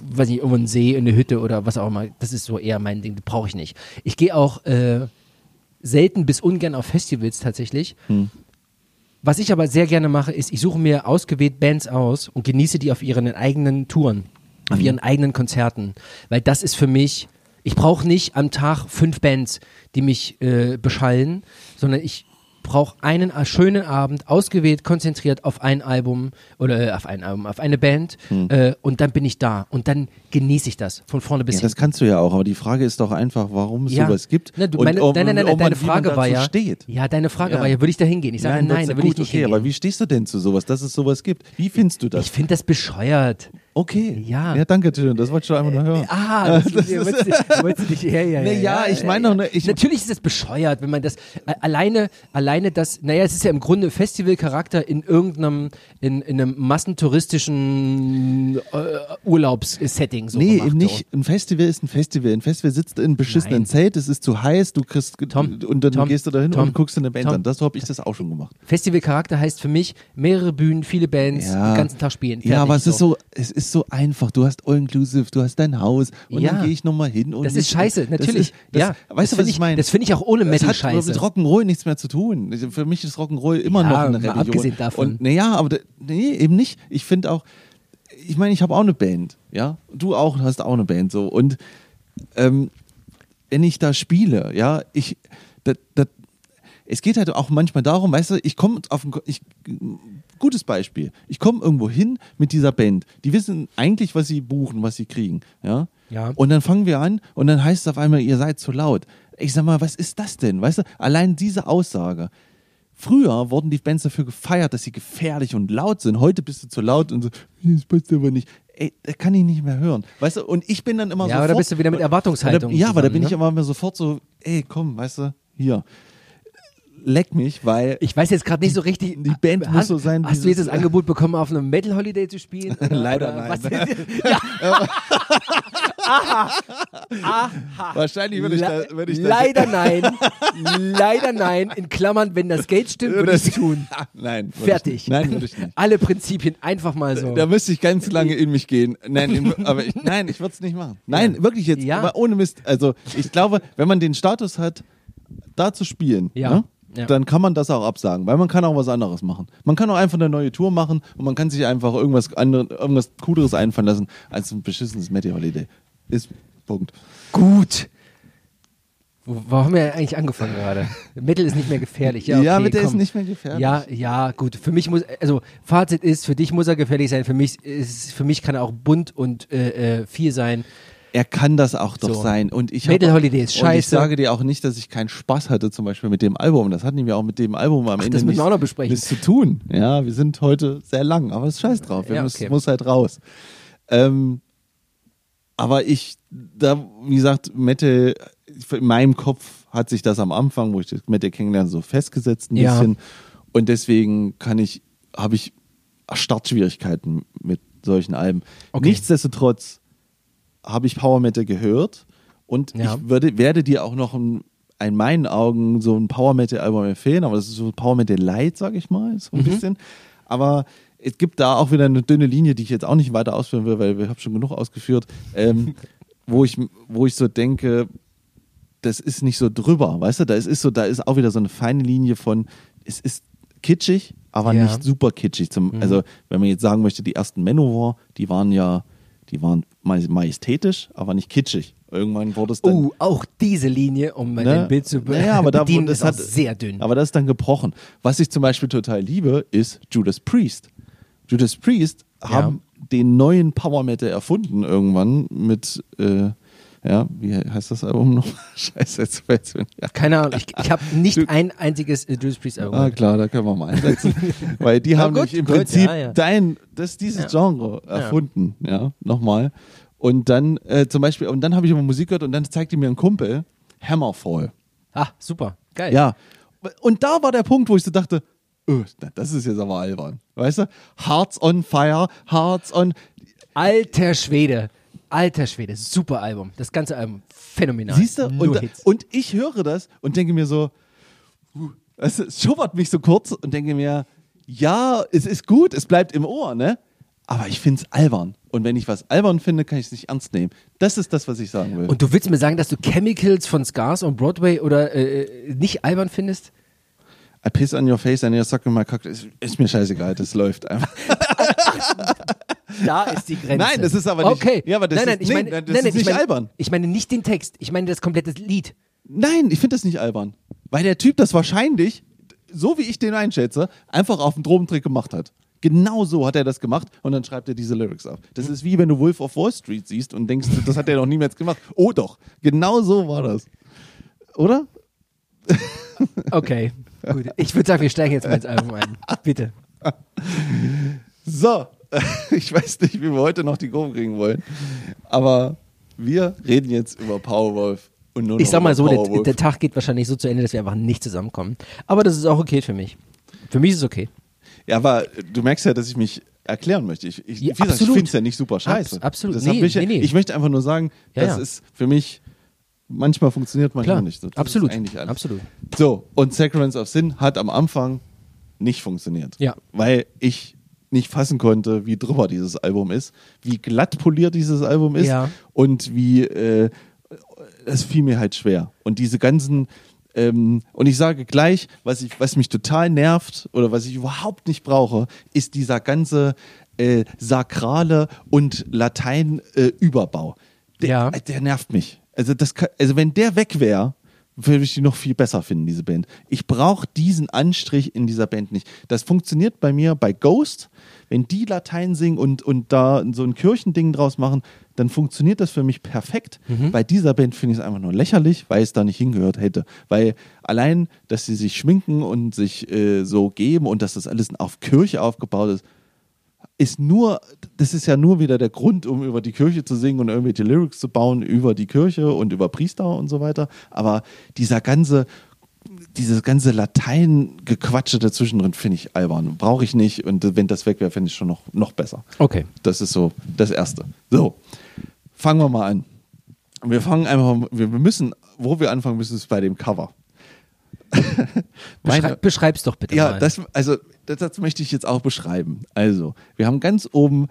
weiß nicht, irgendwo ein See, eine Hütte oder was auch immer. Das ist so eher mein Ding, das brauche ich nicht. Ich gehe auch äh, selten bis ungern auf Festivals tatsächlich. Was ich aber sehr gerne mache, ist, ich suche mir ausgewählt Bands aus und genieße die auf ihren eigenen Touren, auf ihren eigenen Konzerten. Weil das ist für mich, ich brauche nicht am Tag fünf Bands, die mich äh, beschallen, sondern ich brauche einen schönen Abend, ausgewählt, konzentriert auf ein Album oder äh, auf ein Album, auf eine Band äh, und dann bin ich da und dann genieße ich das von vorne bis ja, hinten. das kannst du ja auch, aber die Frage ist doch einfach, warum es Ja. sowas gibt. Ne, du, und meine, ob- nein, nein, nein, man- deine Frage war ja. Steht. Ja, deine Frage Ja. war ja, würde ich da hingehen? Ich sage, nein, das da ist würde ich nicht okay, hingehen. aber wie stehst du denn zu sowas, dass es sowas gibt? Wie findest du das? ich finde das bescheuert. Okay. Ja. Ja, danke, Tim. Das wollte ich doch einfach nur hören. Ah, [laughs] das, das wolltest, du- wolltest du nicht, ja, ja, ja, ja, ich meine ja. doch, ne, ich- Natürlich ist es bescheuert, wenn man das, äh, alleine, alleine das, naja, es ist ja im Grunde Festivalcharakter in irgendeinem, in, in einem massentouristischen äh, Urlaubssetting so Nee, gemacht, eben nicht. Ein Festival ist ein Festival. Ein Festival sitzt in einem beschissenen Nein. Zelt, es ist zu heiß, du kriegst Tom, und dann Tom, gehst du dahin Tom, und guckst in eine Band Tom. an. Das habe ich das auch schon gemacht. So. Festivalcharakter heißt für mich mehrere Bühnen, viele Bands, den ganzen Tag spielen. Ja, fertig, aber es ist so, es ist so einfach. Du hast all-inclusive, du hast dein Haus und Ja. dann gehe ich nochmal hin und Das ist scheiße, das natürlich. Ist, das, ja, weißt das du, was ich meine? Das finde ich auch ohne Das Metal hat scheiße. mit Rock'n'Roll nichts mehr zu tun. Für mich ist Rock'n'Roll immer Ja, noch eine Religion. abgesehen davon. Und naja, aber da, nee, eben nicht. Ich finde auch, ich meine, ich habe auch eine Band, ja. Du auch, hast auch eine Band so. Und ähm, wenn ich da spiele, ja, ich, das, das, es geht halt auch manchmal darum, weißt du, ich komme auf ein, ich, gutes Beispiel. Ich komme irgendwo hin mit dieser Band. Die wissen eigentlich, was sie buchen, was sie kriegen, ja. Ja. Und dann fangen wir an und dann heißt es auf einmal, ihr seid zu laut. Ich sag mal, was ist das denn? Weißt du, allein diese Aussage. Früher wurden die Bands dafür gefeiert, dass sie gefährlich und laut sind. Heute bist du zu laut und so, das passt aber nicht. Ey, das kann ich nicht mehr hören. Weißt du, und ich bin dann immer Ja, sofort. aber da bist du wieder mit Erwartungshaltung Ja, aber da zusammen, bin ne? ich immer sofort so, ey, komm, weißt du, hier. Leck mich, weil Ich weiß jetzt gerade nicht so richtig. die Band hast, muss so sein, Hast du jetzt das Angebot bekommen, auf einem Metal Holiday zu spielen? [laughs] Oder, Leider oder nein. Was? [laughs] ja, wahrscheinlich würde ich da, Le- würde ich da leider nein. leider nein. In Klammern, wenn das Geld stimmt, würde ich es [laughs] tun. Nein. ich Fertig. Nein, würde ich nicht. Alle Prinzipien einfach mal so. Da müsste ich ganz lange in mich gehen. Nein, in, aber ich, nein, ich würde es nicht machen. Nein, wirklich jetzt, Ja. aber ohne Mist. Also ich glaube, wenn man den Status hat, da zu spielen, Ja. ne, Ja. dann kann man das auch absagen, weil man kann auch was anderes machen. Man kann auch einfach eine neue Tour machen und man kann sich einfach irgendwas anderes, irgendwas Cooleres einfallen lassen als ein beschissenes Metal Holiday. Ist Punkt. Gut. Wo, wo haben wir eigentlich angefangen gerade? Metal ist nicht mehr gefährlich. Ja, Ja, okay, Metal ist komm. nicht mehr gefährlich. Ja, ja, gut. Für mich muss, also Fazit ist, für dich muss er gefährlich sein. Für mich ist, für mich kann er auch bunt und äh, äh, viel sein. Er kann das auch doch So. sein. Und ich hab- Holiday ist Und ich scheiße. sage dir auch nicht, dass ich keinen Spaß hatte, zum Beispiel mit dem Album. Das hatten wir auch mit dem Album am Ach, Ende das müssen nicht, wir auch noch besprechen. nichts zu tun. Ja, wir sind heute sehr lang, aber es ist scheiß drauf. Wir Ja, müssen, okay. muss halt raus. Ähm, aber ich, da, wie gesagt, Metal, in meinem Kopf hat sich das am Anfang, wo ich das Metal kennenlerne, so festgesetzt ein Ja. bisschen. Und deswegen kann ich, habe ich Startschwierigkeiten mit solchen Alben. Okay. Nichtsdestotrotz habe ich Power Metal gehört und Ja. ich würde, werde dir auch noch ein, in meinen Augen so ein Power Metal Album empfehlen, aber das ist so Power Metal Light, sag ich mal, Mhm. so ein bisschen. Aber es gibt da auch wieder eine dünne Linie, die ich jetzt auch nicht weiter ausführen will, weil wir haben schon genug ausgeführt, ähm, [laughs] wo ich, wo ich so denke, das ist nicht so drüber, weißt du? Da ist, ist so, da ist auch wieder so eine feine Linie von, es ist kitschig, aber Ja. nicht super kitschig. Zum, Also wenn man jetzt sagen möchte, die ersten Manowar, die waren ja, die waren maj- majestätisch, aber nicht kitschig. Irgendwann wurde es dann. Oh, auch diese Linie, um mein ne? Bild zu be naja, aber da, [laughs] bedienen, das ist hat, sehr dünn. Aber das ist dann gebrochen. Was ich zum Beispiel total liebe, ist Judas Priest. Judas Priest haben den neuen Power Metal erfunden irgendwann mit, äh, Ja, wie heißt das Album noch? [laughs] Scheiße, jetzt fällt's mir. Ja. Keine Ahnung, ich, ich habe nicht ein einziges äh, Judas Priest Album. Ah, klar, da können wir mal einsetzen. [laughs] Weil die haben nämlich im gut, Prinzip ja, ja. dein, das, dieses Genre erfunden, ja, nochmal. Und dann, äh, zum Beispiel, und dann habe ich immer Musik gehört und dann zeigte mir ein Kumpel Hammerfall. Ah, super, geil. Ja. Und da war der Punkt, wo ich so dachte, öh, na, das ist jetzt aber albern. Weißt du? Hearts on Fire, Hearts on. Alter Schwede, alter Schwede, super Album. Das ganze Album, phänomenal. Siehst du? Und, und ich höre das und denke mir so, uh, es schubbert mich so kurz und denke mir, ja, es ist gut, es bleibt im Ohr, ne? Aber ich finde es albern. Und wenn ich was albern finde, kann ich es nicht ernst nehmen. Das ist das, was ich sagen will. Und du willst mir sagen, dass du Chemicals von Scars on Broadway oder äh, nicht albern findest? I piss on your face and you're sucking my cock. Ist, ist mir scheißegal, das läuft einfach. [laughs] [laughs] Da ist die Grenze. Nein, das ist aber nicht- Okay. Ja, aber das nein, nein, ist- ich nee, meine, das nein, ist nein, ich nicht meine, albern. Ich meine nicht den Text, ich meine das komplette Lied. Nein, ich finde das nicht albern. Weil der Typ das wahrscheinlich, so wie ich den einschätze, einfach auf den Drogentrick gemacht hat. Genau so hat er das gemacht und dann schreibt er diese Lyrics auf. Das ist wie wenn du Wolf of Wall Street siehst und denkst, das hat er noch niemals gemacht. Oh doch, genau so war das. Oder? [laughs] Okay, gut. Ich würde sagen, wir steigen jetzt mal ins Album ein. Bitte. So, [laughs] ich weiß nicht, wie wir heute noch die Kurve kriegen wollen, aber wir reden jetzt über Powerwolf und nur Ich sag mal so, der, der Tag geht wahrscheinlich so zu Ende, dass wir einfach nicht zusammenkommen. Aber das ist auch okay für mich. Für mich ist es okay. Ja, aber du merkst ja, dass ich mich erklären möchte. Ich, ich, Ja, ich finde es ja nicht super scheiße. Abs- absolut. Nee, ich, nee, nee. ich möchte einfach nur sagen, Ja, das ja. ist für mich, manchmal funktioniert, manchmal Klar, nicht. Das absolut. Absolut. So, und Sacraments of Sin hat am Anfang nicht funktioniert. Ja. Weil ich nicht fassen konnte, wie drüber dieses Album ist, wie glatt poliert dieses Album ist Ja. und wie äh, es fiel mir halt schwer. Und diese ganzen ähm, und ich sage gleich, was, ich, was mich total nervt oder was ich überhaupt nicht brauche, ist dieser ganze äh, sakrale und Latein-Überbau. der, Ja. der nervt mich. Also, das kann, also wenn der weg wäre, würde ich die noch viel besser finden, diese Band. Ich brauche diesen Anstrich in dieser Band nicht. Das funktioniert bei mir bei Ghost. Wenn die Latein singen und, und da so ein Kirchending draus machen, dann funktioniert das für mich perfekt. Bei dieser Band finde ich es einfach nur lächerlich, weil es da nicht hingehört hätte. Weil allein, dass sie sich schminken und sich äh, so geben und dass das alles auf Kirche aufgebaut ist, ist nur, das ist ja nur wieder der Grund, um über die Kirche zu singen und irgendwelche Lyrics zu bauen über die Kirche und über Priester und so weiter. Aber dieser ganze, dieses ganze Latein-Gequatsche dazwischen drin finde ich albern. Brauche ich nicht. Und wenn das weg wäre, fände ich schon noch, noch besser. Okay. Das ist so das Erste. So, fangen wir mal an. Wir fangen einfach, wir wir müssen, wo wir anfangen müssen, ist bei dem Cover. [laughs] Beschreib, beschreib's doch bitte ja, mal. das, also das, das möchte ich jetzt auch beschreiben. Also, wir haben ganz oben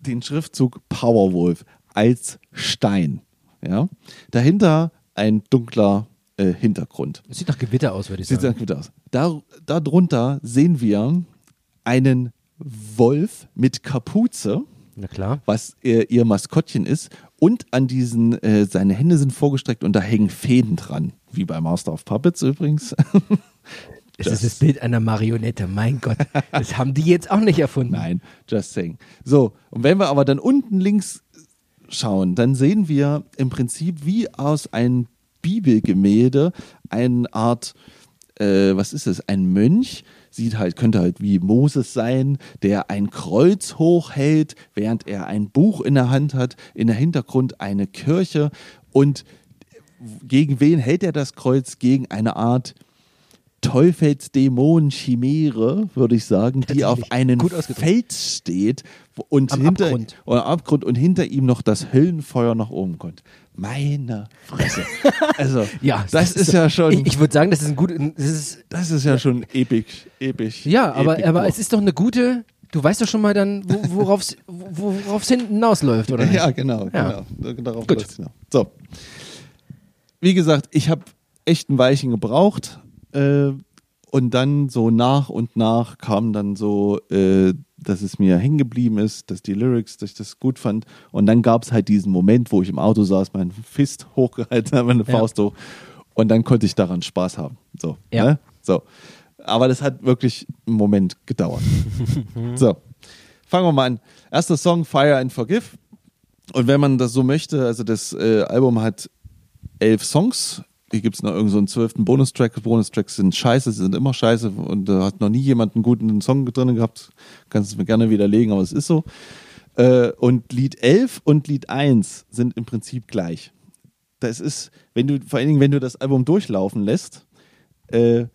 den Schriftzug Powerwolf als Stein. Ja? Dahinter ein dunkler äh, Hintergrund. Das sieht nach Gewitter aus, würde ich Sieht sagen. sehr gut aus. Da, darunter sehen wir einen Wolf mit Kapuze, Na klar. was äh, ihr Maskottchen ist. Und an diesen, äh, seine Hände sind vorgestreckt und da hängen Fäden dran. Wie bei Master of Puppets übrigens. [laughs] Es ist das Bild einer Marionette. Mein Gott. Das haben die jetzt auch nicht erfunden. Nein, just saying. So, und wenn wir aber dann unten links schauen, dann sehen wir im Prinzip wie aus einem Bibelgemälde eine Art, äh, was ist es, ein Mönch, sieht halt, könnte halt wie Moses sein, der ein Kreuz hochhält, während er ein Buch in der Hand hat, in der Hintergrund eine Kirche und gegen wen hält er das Kreuz? Gegen eine Art Teufelsdämonen-Chimäre, würde ich sagen, die auf einem. Fels steht und Am hinter Abgrund. oder Abgrund und hinter ihm noch das Höllenfeuer nach oben kommt. Meine Fresse. [laughs] Also, Ja, das, ist ja schon, Ich, ich würde sagen, das ist ein gut. Das ist, das ist ja schon episch, episch. ja, aber, epic aber es ist doch eine gute. Du weißt doch schon mal dann, wo, worauf es hinten hinausläuft, oder? [laughs] nicht? Ja, genau, Ja. genau. Darauf Gut. So. Wie gesagt, ich habe echt ein Weilchen gebraucht. Äh, und dann so nach und nach kam dann so, äh, dass es mir hängen geblieben ist, dass die Lyrics, dass ich das gut fand. Und dann gab es halt diesen Moment, wo ich im Auto saß, meinen Fist [laughs] hochgehalten habe, meine Ja. Faust hoch. Und dann konnte ich daran Spaß haben. So. Ja. Ne? So. Aber das hat wirklich einen Moment gedauert. [laughs] so. Fangen wir mal an. Erster Song, Fire and Forgive. Und wenn man das so möchte, also das äh, Album hat elf Songs. Hier gibt es noch irgendeinen so einen zwölften Bonustrack. Bonustracks sind scheiße, sie sind immer scheiße und da hat noch nie jemand einen guten Song drin gehabt. Kannst du mir gerne widerlegen, aber es ist so. Äh, und Lied 11 und Lied 1 sind im Prinzip gleich. Das ist, wenn du, vor allen Dingen, wenn du das Album durchlaufen lässt, äh,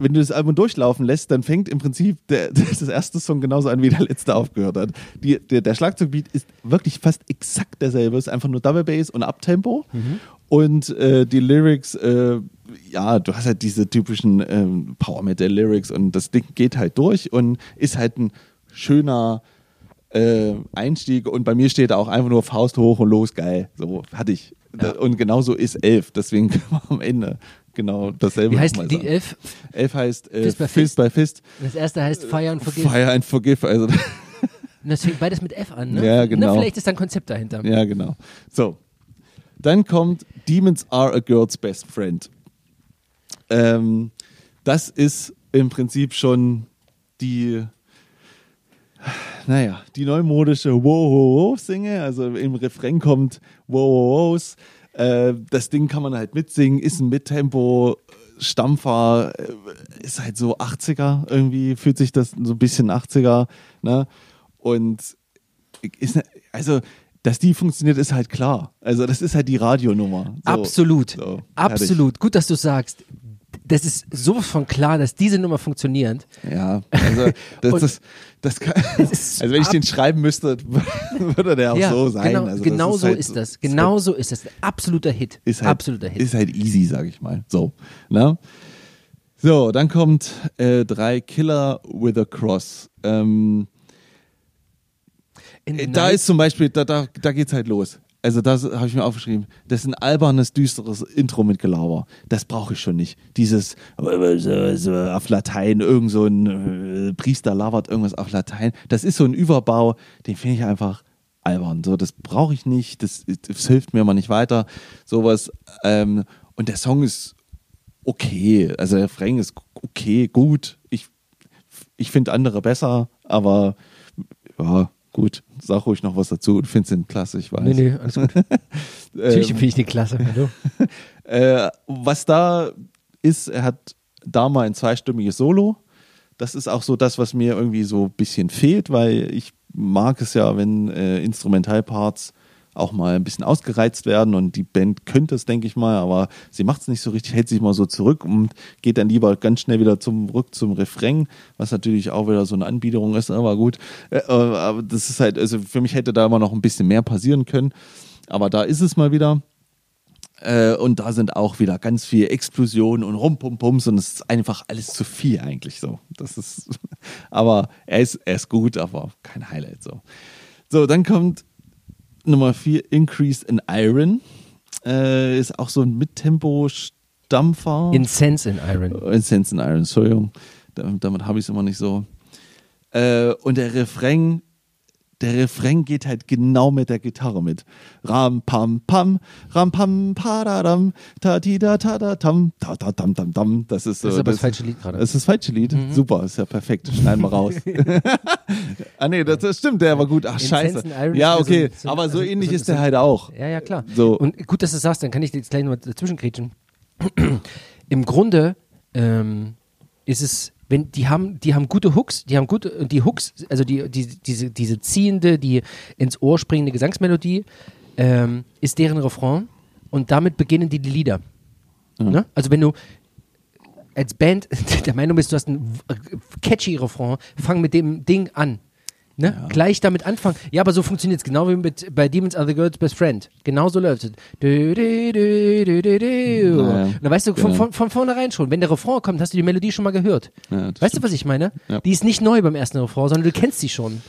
wenn du das Album durchlaufen lässt, dann fängt im Prinzip der, [laughs] das erste Song genauso an, wie der letzte aufgehört hat. Die, der, der Schlagzeugbeat ist wirklich fast exakt derselbe. Es ist einfach nur Double Bass und Uptempo. Mhm. Und äh, die Lyrics, äh, ja, du hast halt diese typischen ähm, Power Metal Lyrics und das Ding geht halt durch und ist halt ein schöner äh, Einstieg. Und bei mir steht da auch einfach nur Faust hoch und los, geil. So hatte ich. Ja. Und genauso ist elf. Deswegen [laughs] am Ende genau dasselbe. Wie heißt die sagen. elf? Elf heißt äh, Fist, by Fist. by Fist. Das erste heißt Fire and Forgive. Fire and Forgive. Also Und das fängt beides mit F an, ne? Ja, genau. Na, vielleicht ist da ein Konzept dahinter. Ja, genau. So. Dann kommt Demons are a girl's best friend. Ähm, das ist im Prinzip schon die, naja, die neumodische Wow-Ho-Ho-Singe. Also im Refrain kommt Wow-Ho-Hos. Äh, das Ding kann man halt mitsingen, ist ein Mittempo. Stampfer äh, ist halt so 80er irgendwie, fühlt sich das so ein bisschen 80er. Ne? Und ist, also dass die funktioniert, ist halt klar. Also das ist halt die Radionummer. So, Absolut. So, Absolut. Gut, dass du sagst. Das ist sowas von klar, dass diese Nummer funktioniert. Ja, also das, [laughs] ist, das kann, [laughs] also wenn ich den schreiben müsste, [laughs] würde der auch ja, so sein. Genau, also genau ist so halt, ist das. Genau so ist das. Absoluter Hit. Ist halt, Absoluter Hit. Ist halt easy, sag ich mal. So, ne? So, dann kommt äh, drei Killer with a Cross. Ähm, äh, da ist zum Beispiel, da, da, da geht's halt los. Also das habe ich mir aufgeschrieben. Das ist ein albernes, düsteres Intro mit Gelaber. Das brauche ich schon nicht. Dieses auf Latein, irgend so ein äh, Priester labert irgendwas auf Latein. Das ist so ein Überbau, den finde ich einfach albern. So, das brauche ich nicht. Das, das, hilft mir mal nicht weiter. Sowas. Ähm, und der Song ist okay. Also der Refrain ist okay, gut. Ich, ich finde andere besser, aber ja, Gut, sag ruhig noch was dazu. Du findest den klasse, ich weiß. Nee, nee, alles gut. [laughs] Natürlich finde ich den klasse. Hallo. [laughs] äh, was da ist, er hat da mal ein zweistimmiges Solo. Das ist auch so das, was mir irgendwie so ein bisschen fehlt, weil ich mag es ja, wenn äh, Instrumentalparts auch mal ein bisschen ausgereizt werden und die Band könnte es, denke ich mal, aber sie macht es nicht so richtig, hält sich mal so zurück und geht dann lieber ganz schnell wieder zurück zum Refrain, was natürlich auch wieder so eine Anbiederung ist, aber gut. Äh, aber das ist halt, also für mich hätte da immer noch ein bisschen mehr passieren können, aber da ist es mal wieder. Äh, und da sind auch wieder ganz viele Explosionen und Rumpumpums und es ist einfach alles zu viel eigentlich so. Das ist, [laughs] aber er ist, er ist gut, aber kein Highlight so. So, dann kommt Nummer 4, Increase in Iron. Äh, ist auch so ein Mittempo-Stampfer. Incense in Iron. Incense in Iron, Entschuldigung. Damit, damit habe ich es immer nicht so. Äh, und der Refrain der Refrain geht halt genau mit der Gitarre mit. Ram pam pam, ram pam padadam, ta ti da ta da tam, ta ta tam tam tam. Das ist so. Das ist aber das, das falsche Lied gerade. Das ist das falsche Lied. Mhm. Super, ist ja perfekt. Schneiden wir raus. [laughs] ah nee, das, das, stimmt, der war gut. Ach scheiße. Ja, okay, so, so, aber so also, ähnlich so, ist der halt auch. Ja, ja, klar. So. Und gut, dass du sagst, dann kann ich jetzt gleich noch dazwischen kriechen. [clears throat] Im Grunde ähm, ist es wenn die haben, die haben gute Hooks, die haben gute, und die Hooks, also die, die, diese, diese ziehende, die ins Ohr springende Gesangsmelodie, ähm, ist deren Refrain und damit beginnen die, die Lieder. Mhm. Ne? Also wenn du als Band [laughs] der Meinung bist, du hast ein catchy Refrain, fang mit dem Ding an. Ne? Ja. Gleich damit anfangen. Ja, aber so funktioniert es genau wie mit, bei Demons Are the Girl's Best Friend. Genauso läuft es. Du, du, du, naja. Und dann weißt du von, genau. von, von vornherein schon, wenn der Refrain kommt, hast du die Melodie schon mal gehört. Ja, weißt stimmt. du, was ich meine? Ja. Die ist nicht neu beim ersten Refrain, sondern du kennst sie schon.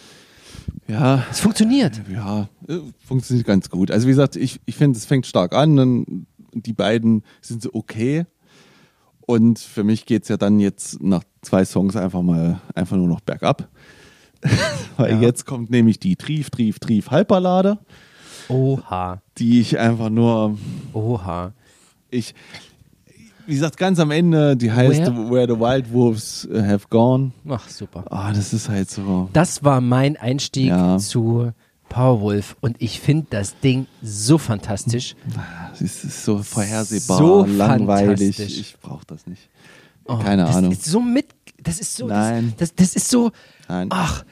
Ja. Es funktioniert. Ja, äh, funktioniert ganz gut. Also wie gesagt, ich, ich finde, es fängt stark an. Dann die beiden sind so okay. Und für mich geht es ja dann jetzt nach zwei Songs einfach mal einfach nur noch bergab. [laughs] Weil ja. jetzt kommt nämlich die Trief, Trief, Trief Halbballade. Oha. Die ich einfach nur. Oha. Ich, wie gesagt, ganz am Ende, die heißt Where, Where the Wild Wolves Have Gone. Ach, super. Ah, das ist halt so. Das war mein Einstieg ja. zu Powerwolf und ich finde das Ding so fantastisch. Es ist so vorhersehbar, So langweilig. Ich brauche das nicht. Oh, Keine das Ahnung. Ist so mit, das ist so, Nein. Das, das, das ist so, Nein. ach,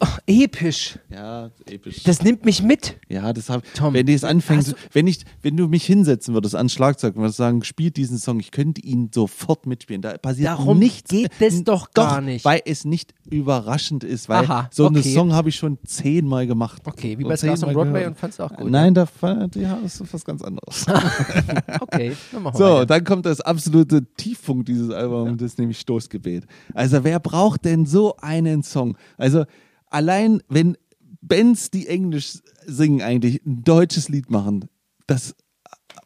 ach, episch. Ja, episch. Das nimmt mich mit. ja, das hab, Tom, wenn hast du- wenn ich, wenn du mich hinsetzen würdest ans Schlagzeug und würdest sagen, spielt diesen Song, ich könnte ihn sofort mitspielen. Da passiert Darum nichts. geht es doch gar nicht. Weil es nicht überraschend ist, weil Aha, so einen okay. Song habe ich schon zehnmal gemacht. Okay, wie bei Stars on Broadway gehört. und fandst du auch gut. Nein, da fand- ja, das ist was ganz anderes. [laughs] Okay, dann machen wir So, weiter. dann kommt das absolute Tiefpunkt dieses Albums, das ist nämlich Stoßgebet. Also wer braucht denn so einen Song? Also allein wenn Bands, die Englisch singen, eigentlich ein deutsches Lied machen, das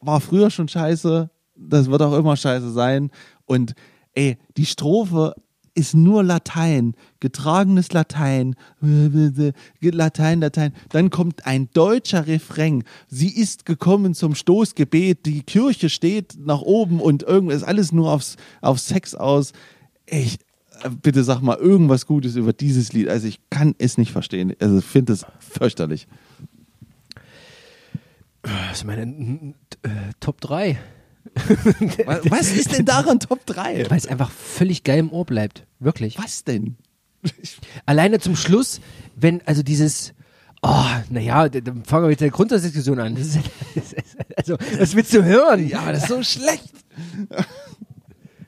war früher schon scheiße, das wird auch immer scheiße sein. Und ey, die Strophe ist nur Latein, getragenes Latein, Latein, Latein. Dann kommt ein deutscher Refrain. Sie ist gekommen zum Stoßgebet, die Kirche steht nach oben und irgendwas, alles nur aufs, auf Sex aus. Ich, bitte sag mal irgendwas Gutes über dieses Lied. Also ich kann es nicht verstehen. Also ich finde es fürchterlich. Das ist meine äh, Top 3. [laughs] Was, was ist denn daran Top 3? Weil es einfach völlig geil im Ohr bleibt. Wirklich. Was denn? Alleine zum Schluss, wenn also dieses, oh, naja, dann fangen wir mit der Grundsatzdiskussion an. Das ist, also, was willst du hören? Ja, aber das ist so schlecht.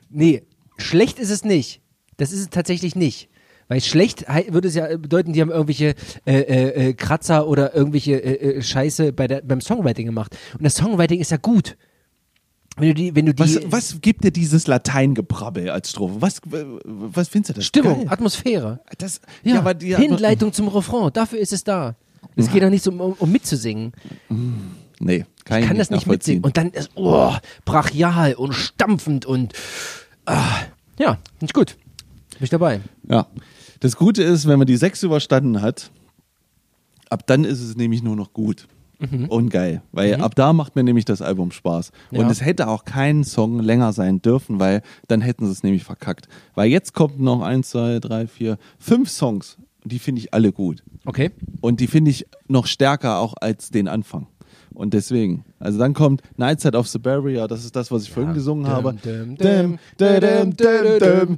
Nee, schlecht ist es nicht. Das ist es tatsächlich nicht. Weil schlecht würde es ja bedeuten, die haben irgendwelche äh, äh, äh, Kratzer oder irgendwelche äh, äh, Scheiße bei der, beim Songwriting gemacht. Und das Songwriting ist ja gut. Wenn du die, wenn du die Was, was gibt dir dieses Lateingebrabbel als Strophe? Was, was findest du das? Stimmung, Geil? Atmosphäre. Das, Ja, aber die, Hinleitung zum Refrain, dafür ist es da. Es geht doch nicht so um, um mitzusingen. Nee, kann Ich kann das nicht mitsingen. Und dann ist, oh, brachial und stampfend und ah, ja, nicht gut. Bin ich dabei. Ja. Das Gute ist, wenn man die sechs überstanden hat, ab dann ist es nämlich nur noch gut. Und geil. Weil ab da macht mir nämlich das Album Spaß. Und Ja. es hätte auch kein Song länger sein dürfen, weil dann hätten sie es nämlich verkackt. Weil jetzt kommt noch eins, zwei, drei, vier, fünf Songs. Und die finde ich alle gut. Okay. Und die finde ich noch stärker auch als den Anfang. Und deswegen, also dann kommt Nightside of Siberia, das ist das, was ich vorhin gesungen habe. Ja, So,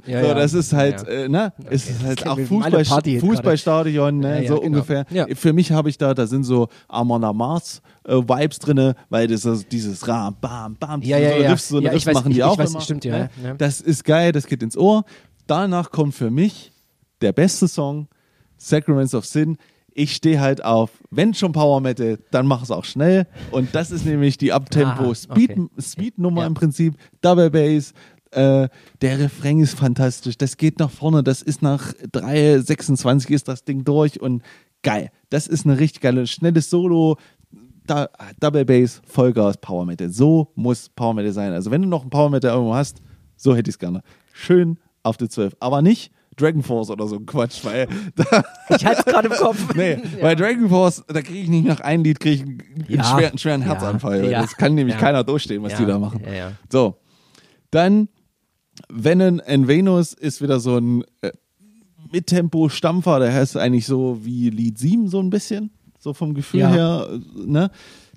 ja. das ist halt, Ja. äh, ne, ist das halt auch Fußball, Fußballstadion, ne, Ja, ja, so genau. ungefähr. Ja. Für mich habe ich da, da sind so Amon Mars äh, Vibes drinne, weil das ist dieses Ram, Bam, Bam, Ja, so ja, ja. Riffs, so Ja, ich Riffs weiß, machen die ich- ich auch weiß, immer. stimmt, ja, ne? ja. Das ist geil, das geht ins Ohr. Danach kommt für mich der beste Song, Sacraments of Sin. Ich stehe halt auf, wenn schon Power Metal, dann mach es auch schnell. Und das ist nämlich die Aha, Uptempo Speed, okay. Speed Nummer Ja. im Prinzip, Double Bass. Äh, der Refrain ist fantastisch. Das geht nach vorne. Das ist nach 3,26 ist das Ding durch und geil. Das ist eine richtig geile, schnelles Solo. Da, Double Bass, Vollgas, Power Metal. So muss Power Metal sein. Also wenn du noch ein Power Metal irgendwo hast, so hätte ich es gerne. Schön auf die 12. Aber nicht Dragon Force oder so ein Quatsch, weil [laughs] Ich halte es gerade im Kopf. [laughs] nee, [laughs] bei Dragon Force, da kriege ich nicht nach einem Lied kriege ich einen, Ja. schweren, einen schweren Ja. Herzanfall. Ja. Das kann nämlich Ja. keiner durchstehen, was Ja. die da machen. Ja, ja. So, dann Venom and Venus ist wieder so ein äh, Mittempo-Stampfer, der heißt eigentlich so wie Lied 7 so ein bisschen, so vom Gefühl Ja. her, ne?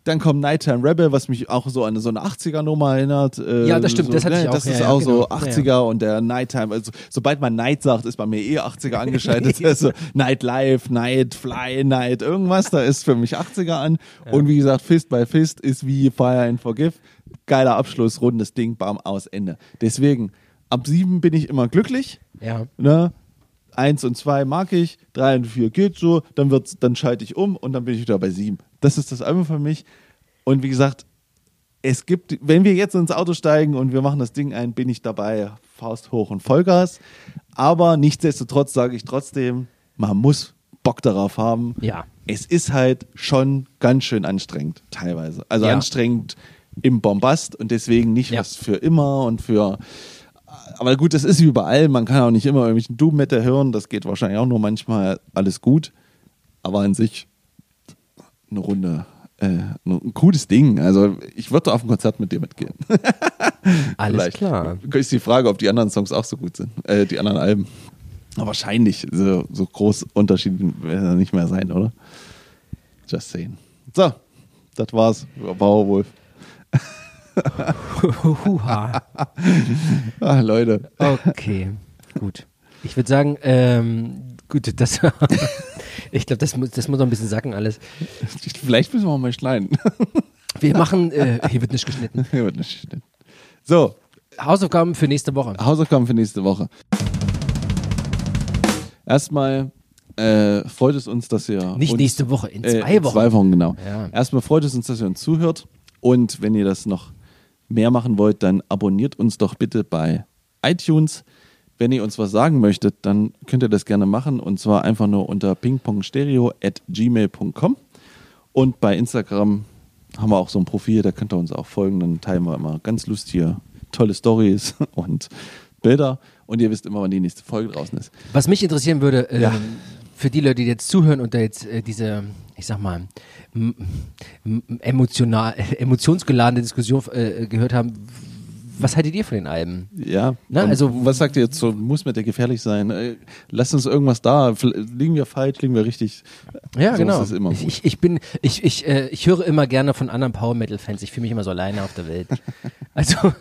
Dann kommt Nighttime Rebel, was mich auch so an so eine 80er-Nummer erinnert. Äh, Ja, das stimmt, so, das hatte ich auch, Das ja, ist ja, auch so genau. 80er und der Nighttime, also sobald man Night sagt, ist bei mir eh 80er angeschaltet. [laughs] also Night Life, Night Fly, Night irgendwas, da ist für mich 80er an. Und wie gesagt, Fist by Fist ist wie Fire and Forgive. Geiler Abschluss, rundes Ding, bam, aus, Ende. Deswegen, ab sieben bin ich immer glücklich. Ja. Ne? Eins und zwei mag ich, drei und vier geht so, dann wird's, dann schalte ich um und dann bin ich wieder bei sieben. Das ist das Album für mich. Und wie gesagt, es gibt, wenn wir jetzt ins Auto steigen und wir machen das Ding ein, bin ich dabei, Faust hoch und Vollgas. Aber nichtsdestotrotz sage ich trotzdem, man muss Bock darauf haben. Ja. Es ist halt schon ganz schön anstrengend, teilweise. Also Ja. anstrengend im Bombast und deswegen nicht Ja. was für immer und für aber gut, das ist wie überall. Man kann auch nicht immer irgendwelchen Doom Metal hören. Das geht wahrscheinlich auch nur manchmal alles gut. Aber an sich eine Runde, äh, ein cooles Ding. Also ich würde auf ein Konzert mit dir mitgehen. [laughs] Alles Vielleicht. klar. Ist die Frage, ob die anderen Songs auch so gut sind. Äh, die anderen Alben. Aber wahrscheinlich. So, so groß Unterschied werden da nicht mehr sein, oder? Just saying. So, das war's über Powerwolf. [laughs] Huha. [laughs] Ah, Leute. Okay, gut. Ich würde sagen, ähm, gut, das, [laughs] ich glaube, das, muss- das muss noch ein bisschen sacken alles. Vielleicht müssen wir auch mal schneiden. [laughs] Wir machen, äh, hier wird nicht geschnitten. Hier wird nicht geschnitten. so, Hausaufgaben für nächste Woche. Hausaufgaben für nächste Woche. Erstmal äh, freut es uns, dass ihr Nicht uns, nächste Woche, in äh, zwei in Wochen. Zwei Wochen, genau. Ja. Erstmal freut es uns, dass ihr uns zuhört. Und wenn ihr das noch mehr machen wollt, dann abonniert uns doch bitte bei iTunes. Wenn ihr uns was sagen möchtet, dann könnt ihr das gerne machen. Und zwar einfach nur unter pingpongstereo.gmail.com. Und bei Instagram haben wir auch so ein Profil, da könnt ihr uns auch folgen. Dann teilen wir immer ganz lustige, tolle Stories [laughs] und Bilder. Und ihr wisst immer, wann die nächste Folge draußen ist. Was mich interessieren würde, ähm, Ja. Für die Leute, die jetzt zuhören und da jetzt äh, diese, ich sag mal, emotional, [laughs] emotionsgeladene Diskussion äh, gehört haben, was haltet ihr von den Alben? Ja, Na, und also- was sagt ihr jetzt so, muss mit der gefährlich sein? Äh, Lasst uns irgendwas da, liegen wir falsch, liegen wir richtig? Ja, so genau. Ich, ich bin, ich, ich, äh, ich höre immer gerne von anderen Power Metal Fans. Ich fühle mich immer so alleine auf der Welt. [laughs] Also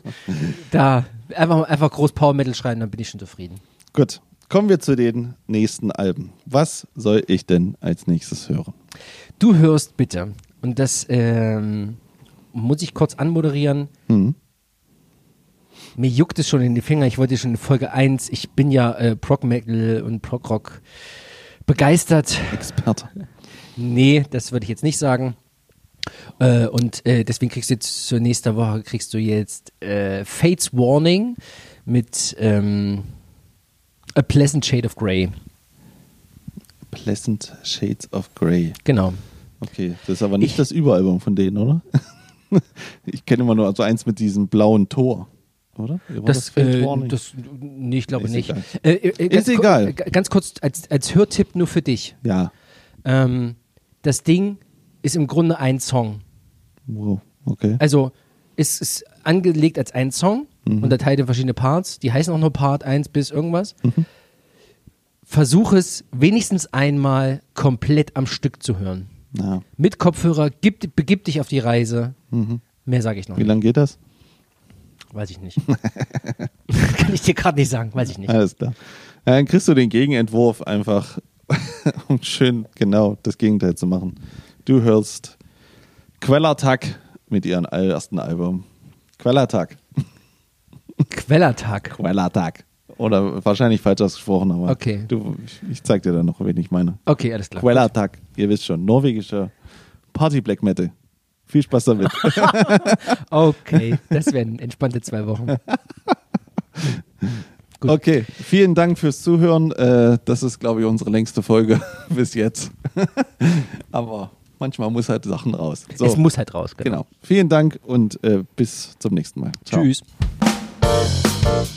da einfach, einfach groß Power Metal schreien, dann bin ich schon zufrieden. Gut, kommen wir zu den nächsten Alben. Was soll ich denn als nächstes hören? Du hörst bitte, und das ähm, muss ich kurz anmoderieren. Hm. Mir juckt es schon in die Finger. Ich wollte schon in Folge 1, ich bin ja äh, Prog Metal und Prog Rock begeistert. Experte. Nee, das würde ich jetzt nicht sagen. Äh, und äh, deswegen kriegst du jetzt zur nächsten Woche kriegst du jetzt äh, Fates Warning mit ähm, A Pleasant Shade of Grey. Pleasant Shades of Grey. Genau. Okay, das ist aber nicht Ich- das Überalbum von denen, oder? [laughs] ich kenne immer nur so eins mit diesem blauen Tor, oder? War Das, Fate äh, das, nee, ich glaube Ist nicht. egal. Äh, äh, ku- egal. äh, ganz kurz als, als Hörtipp nur für dich. ja. Ähm, das Ding ist im Grunde ein Song. Wow. Okay. Also es ist angelegt als ein Song, unterteilt in verschiedene Parts. Die heißen auch nur Part 1 bis irgendwas. Versuch es wenigstens einmal komplett am Stück zu hören. Ja. Mit Kopfhörer, gib, begib dich auf die Reise. Mehr sage ich noch Wie nicht. lange geht das? Weiß ich nicht. [laughs] Kann ich dir gerade nicht sagen, weiß ich nicht. Alles klar. Dann kriegst du den Gegenentwurf einfach, [laughs] um schön genau das Gegenteil zu machen. Du hörst Quellattack mit ihrem ersten Album. Quellattack. Quellertag. Quellattack. Oder wahrscheinlich falsch ausgesprochen, aber Okay. du, ich, ich zeig dir dann noch, wen ich meine. Okay, alles klar. Quellattack, ihr wisst schon, norwegischer Party Black Metal. Viel Spaß damit. [laughs] Okay, das wären entspannte zwei Wochen. [laughs] Gut. Okay, vielen Dank fürs Zuhören. Äh, das ist, glaube ich, unsere längste Folge [laughs] bis jetzt. Aber manchmal muss halt Sachen raus. So, Es muss halt raus. genau. Vielen Dank und äh, bis zum nächsten Mal. Ciao. Tschüss. Música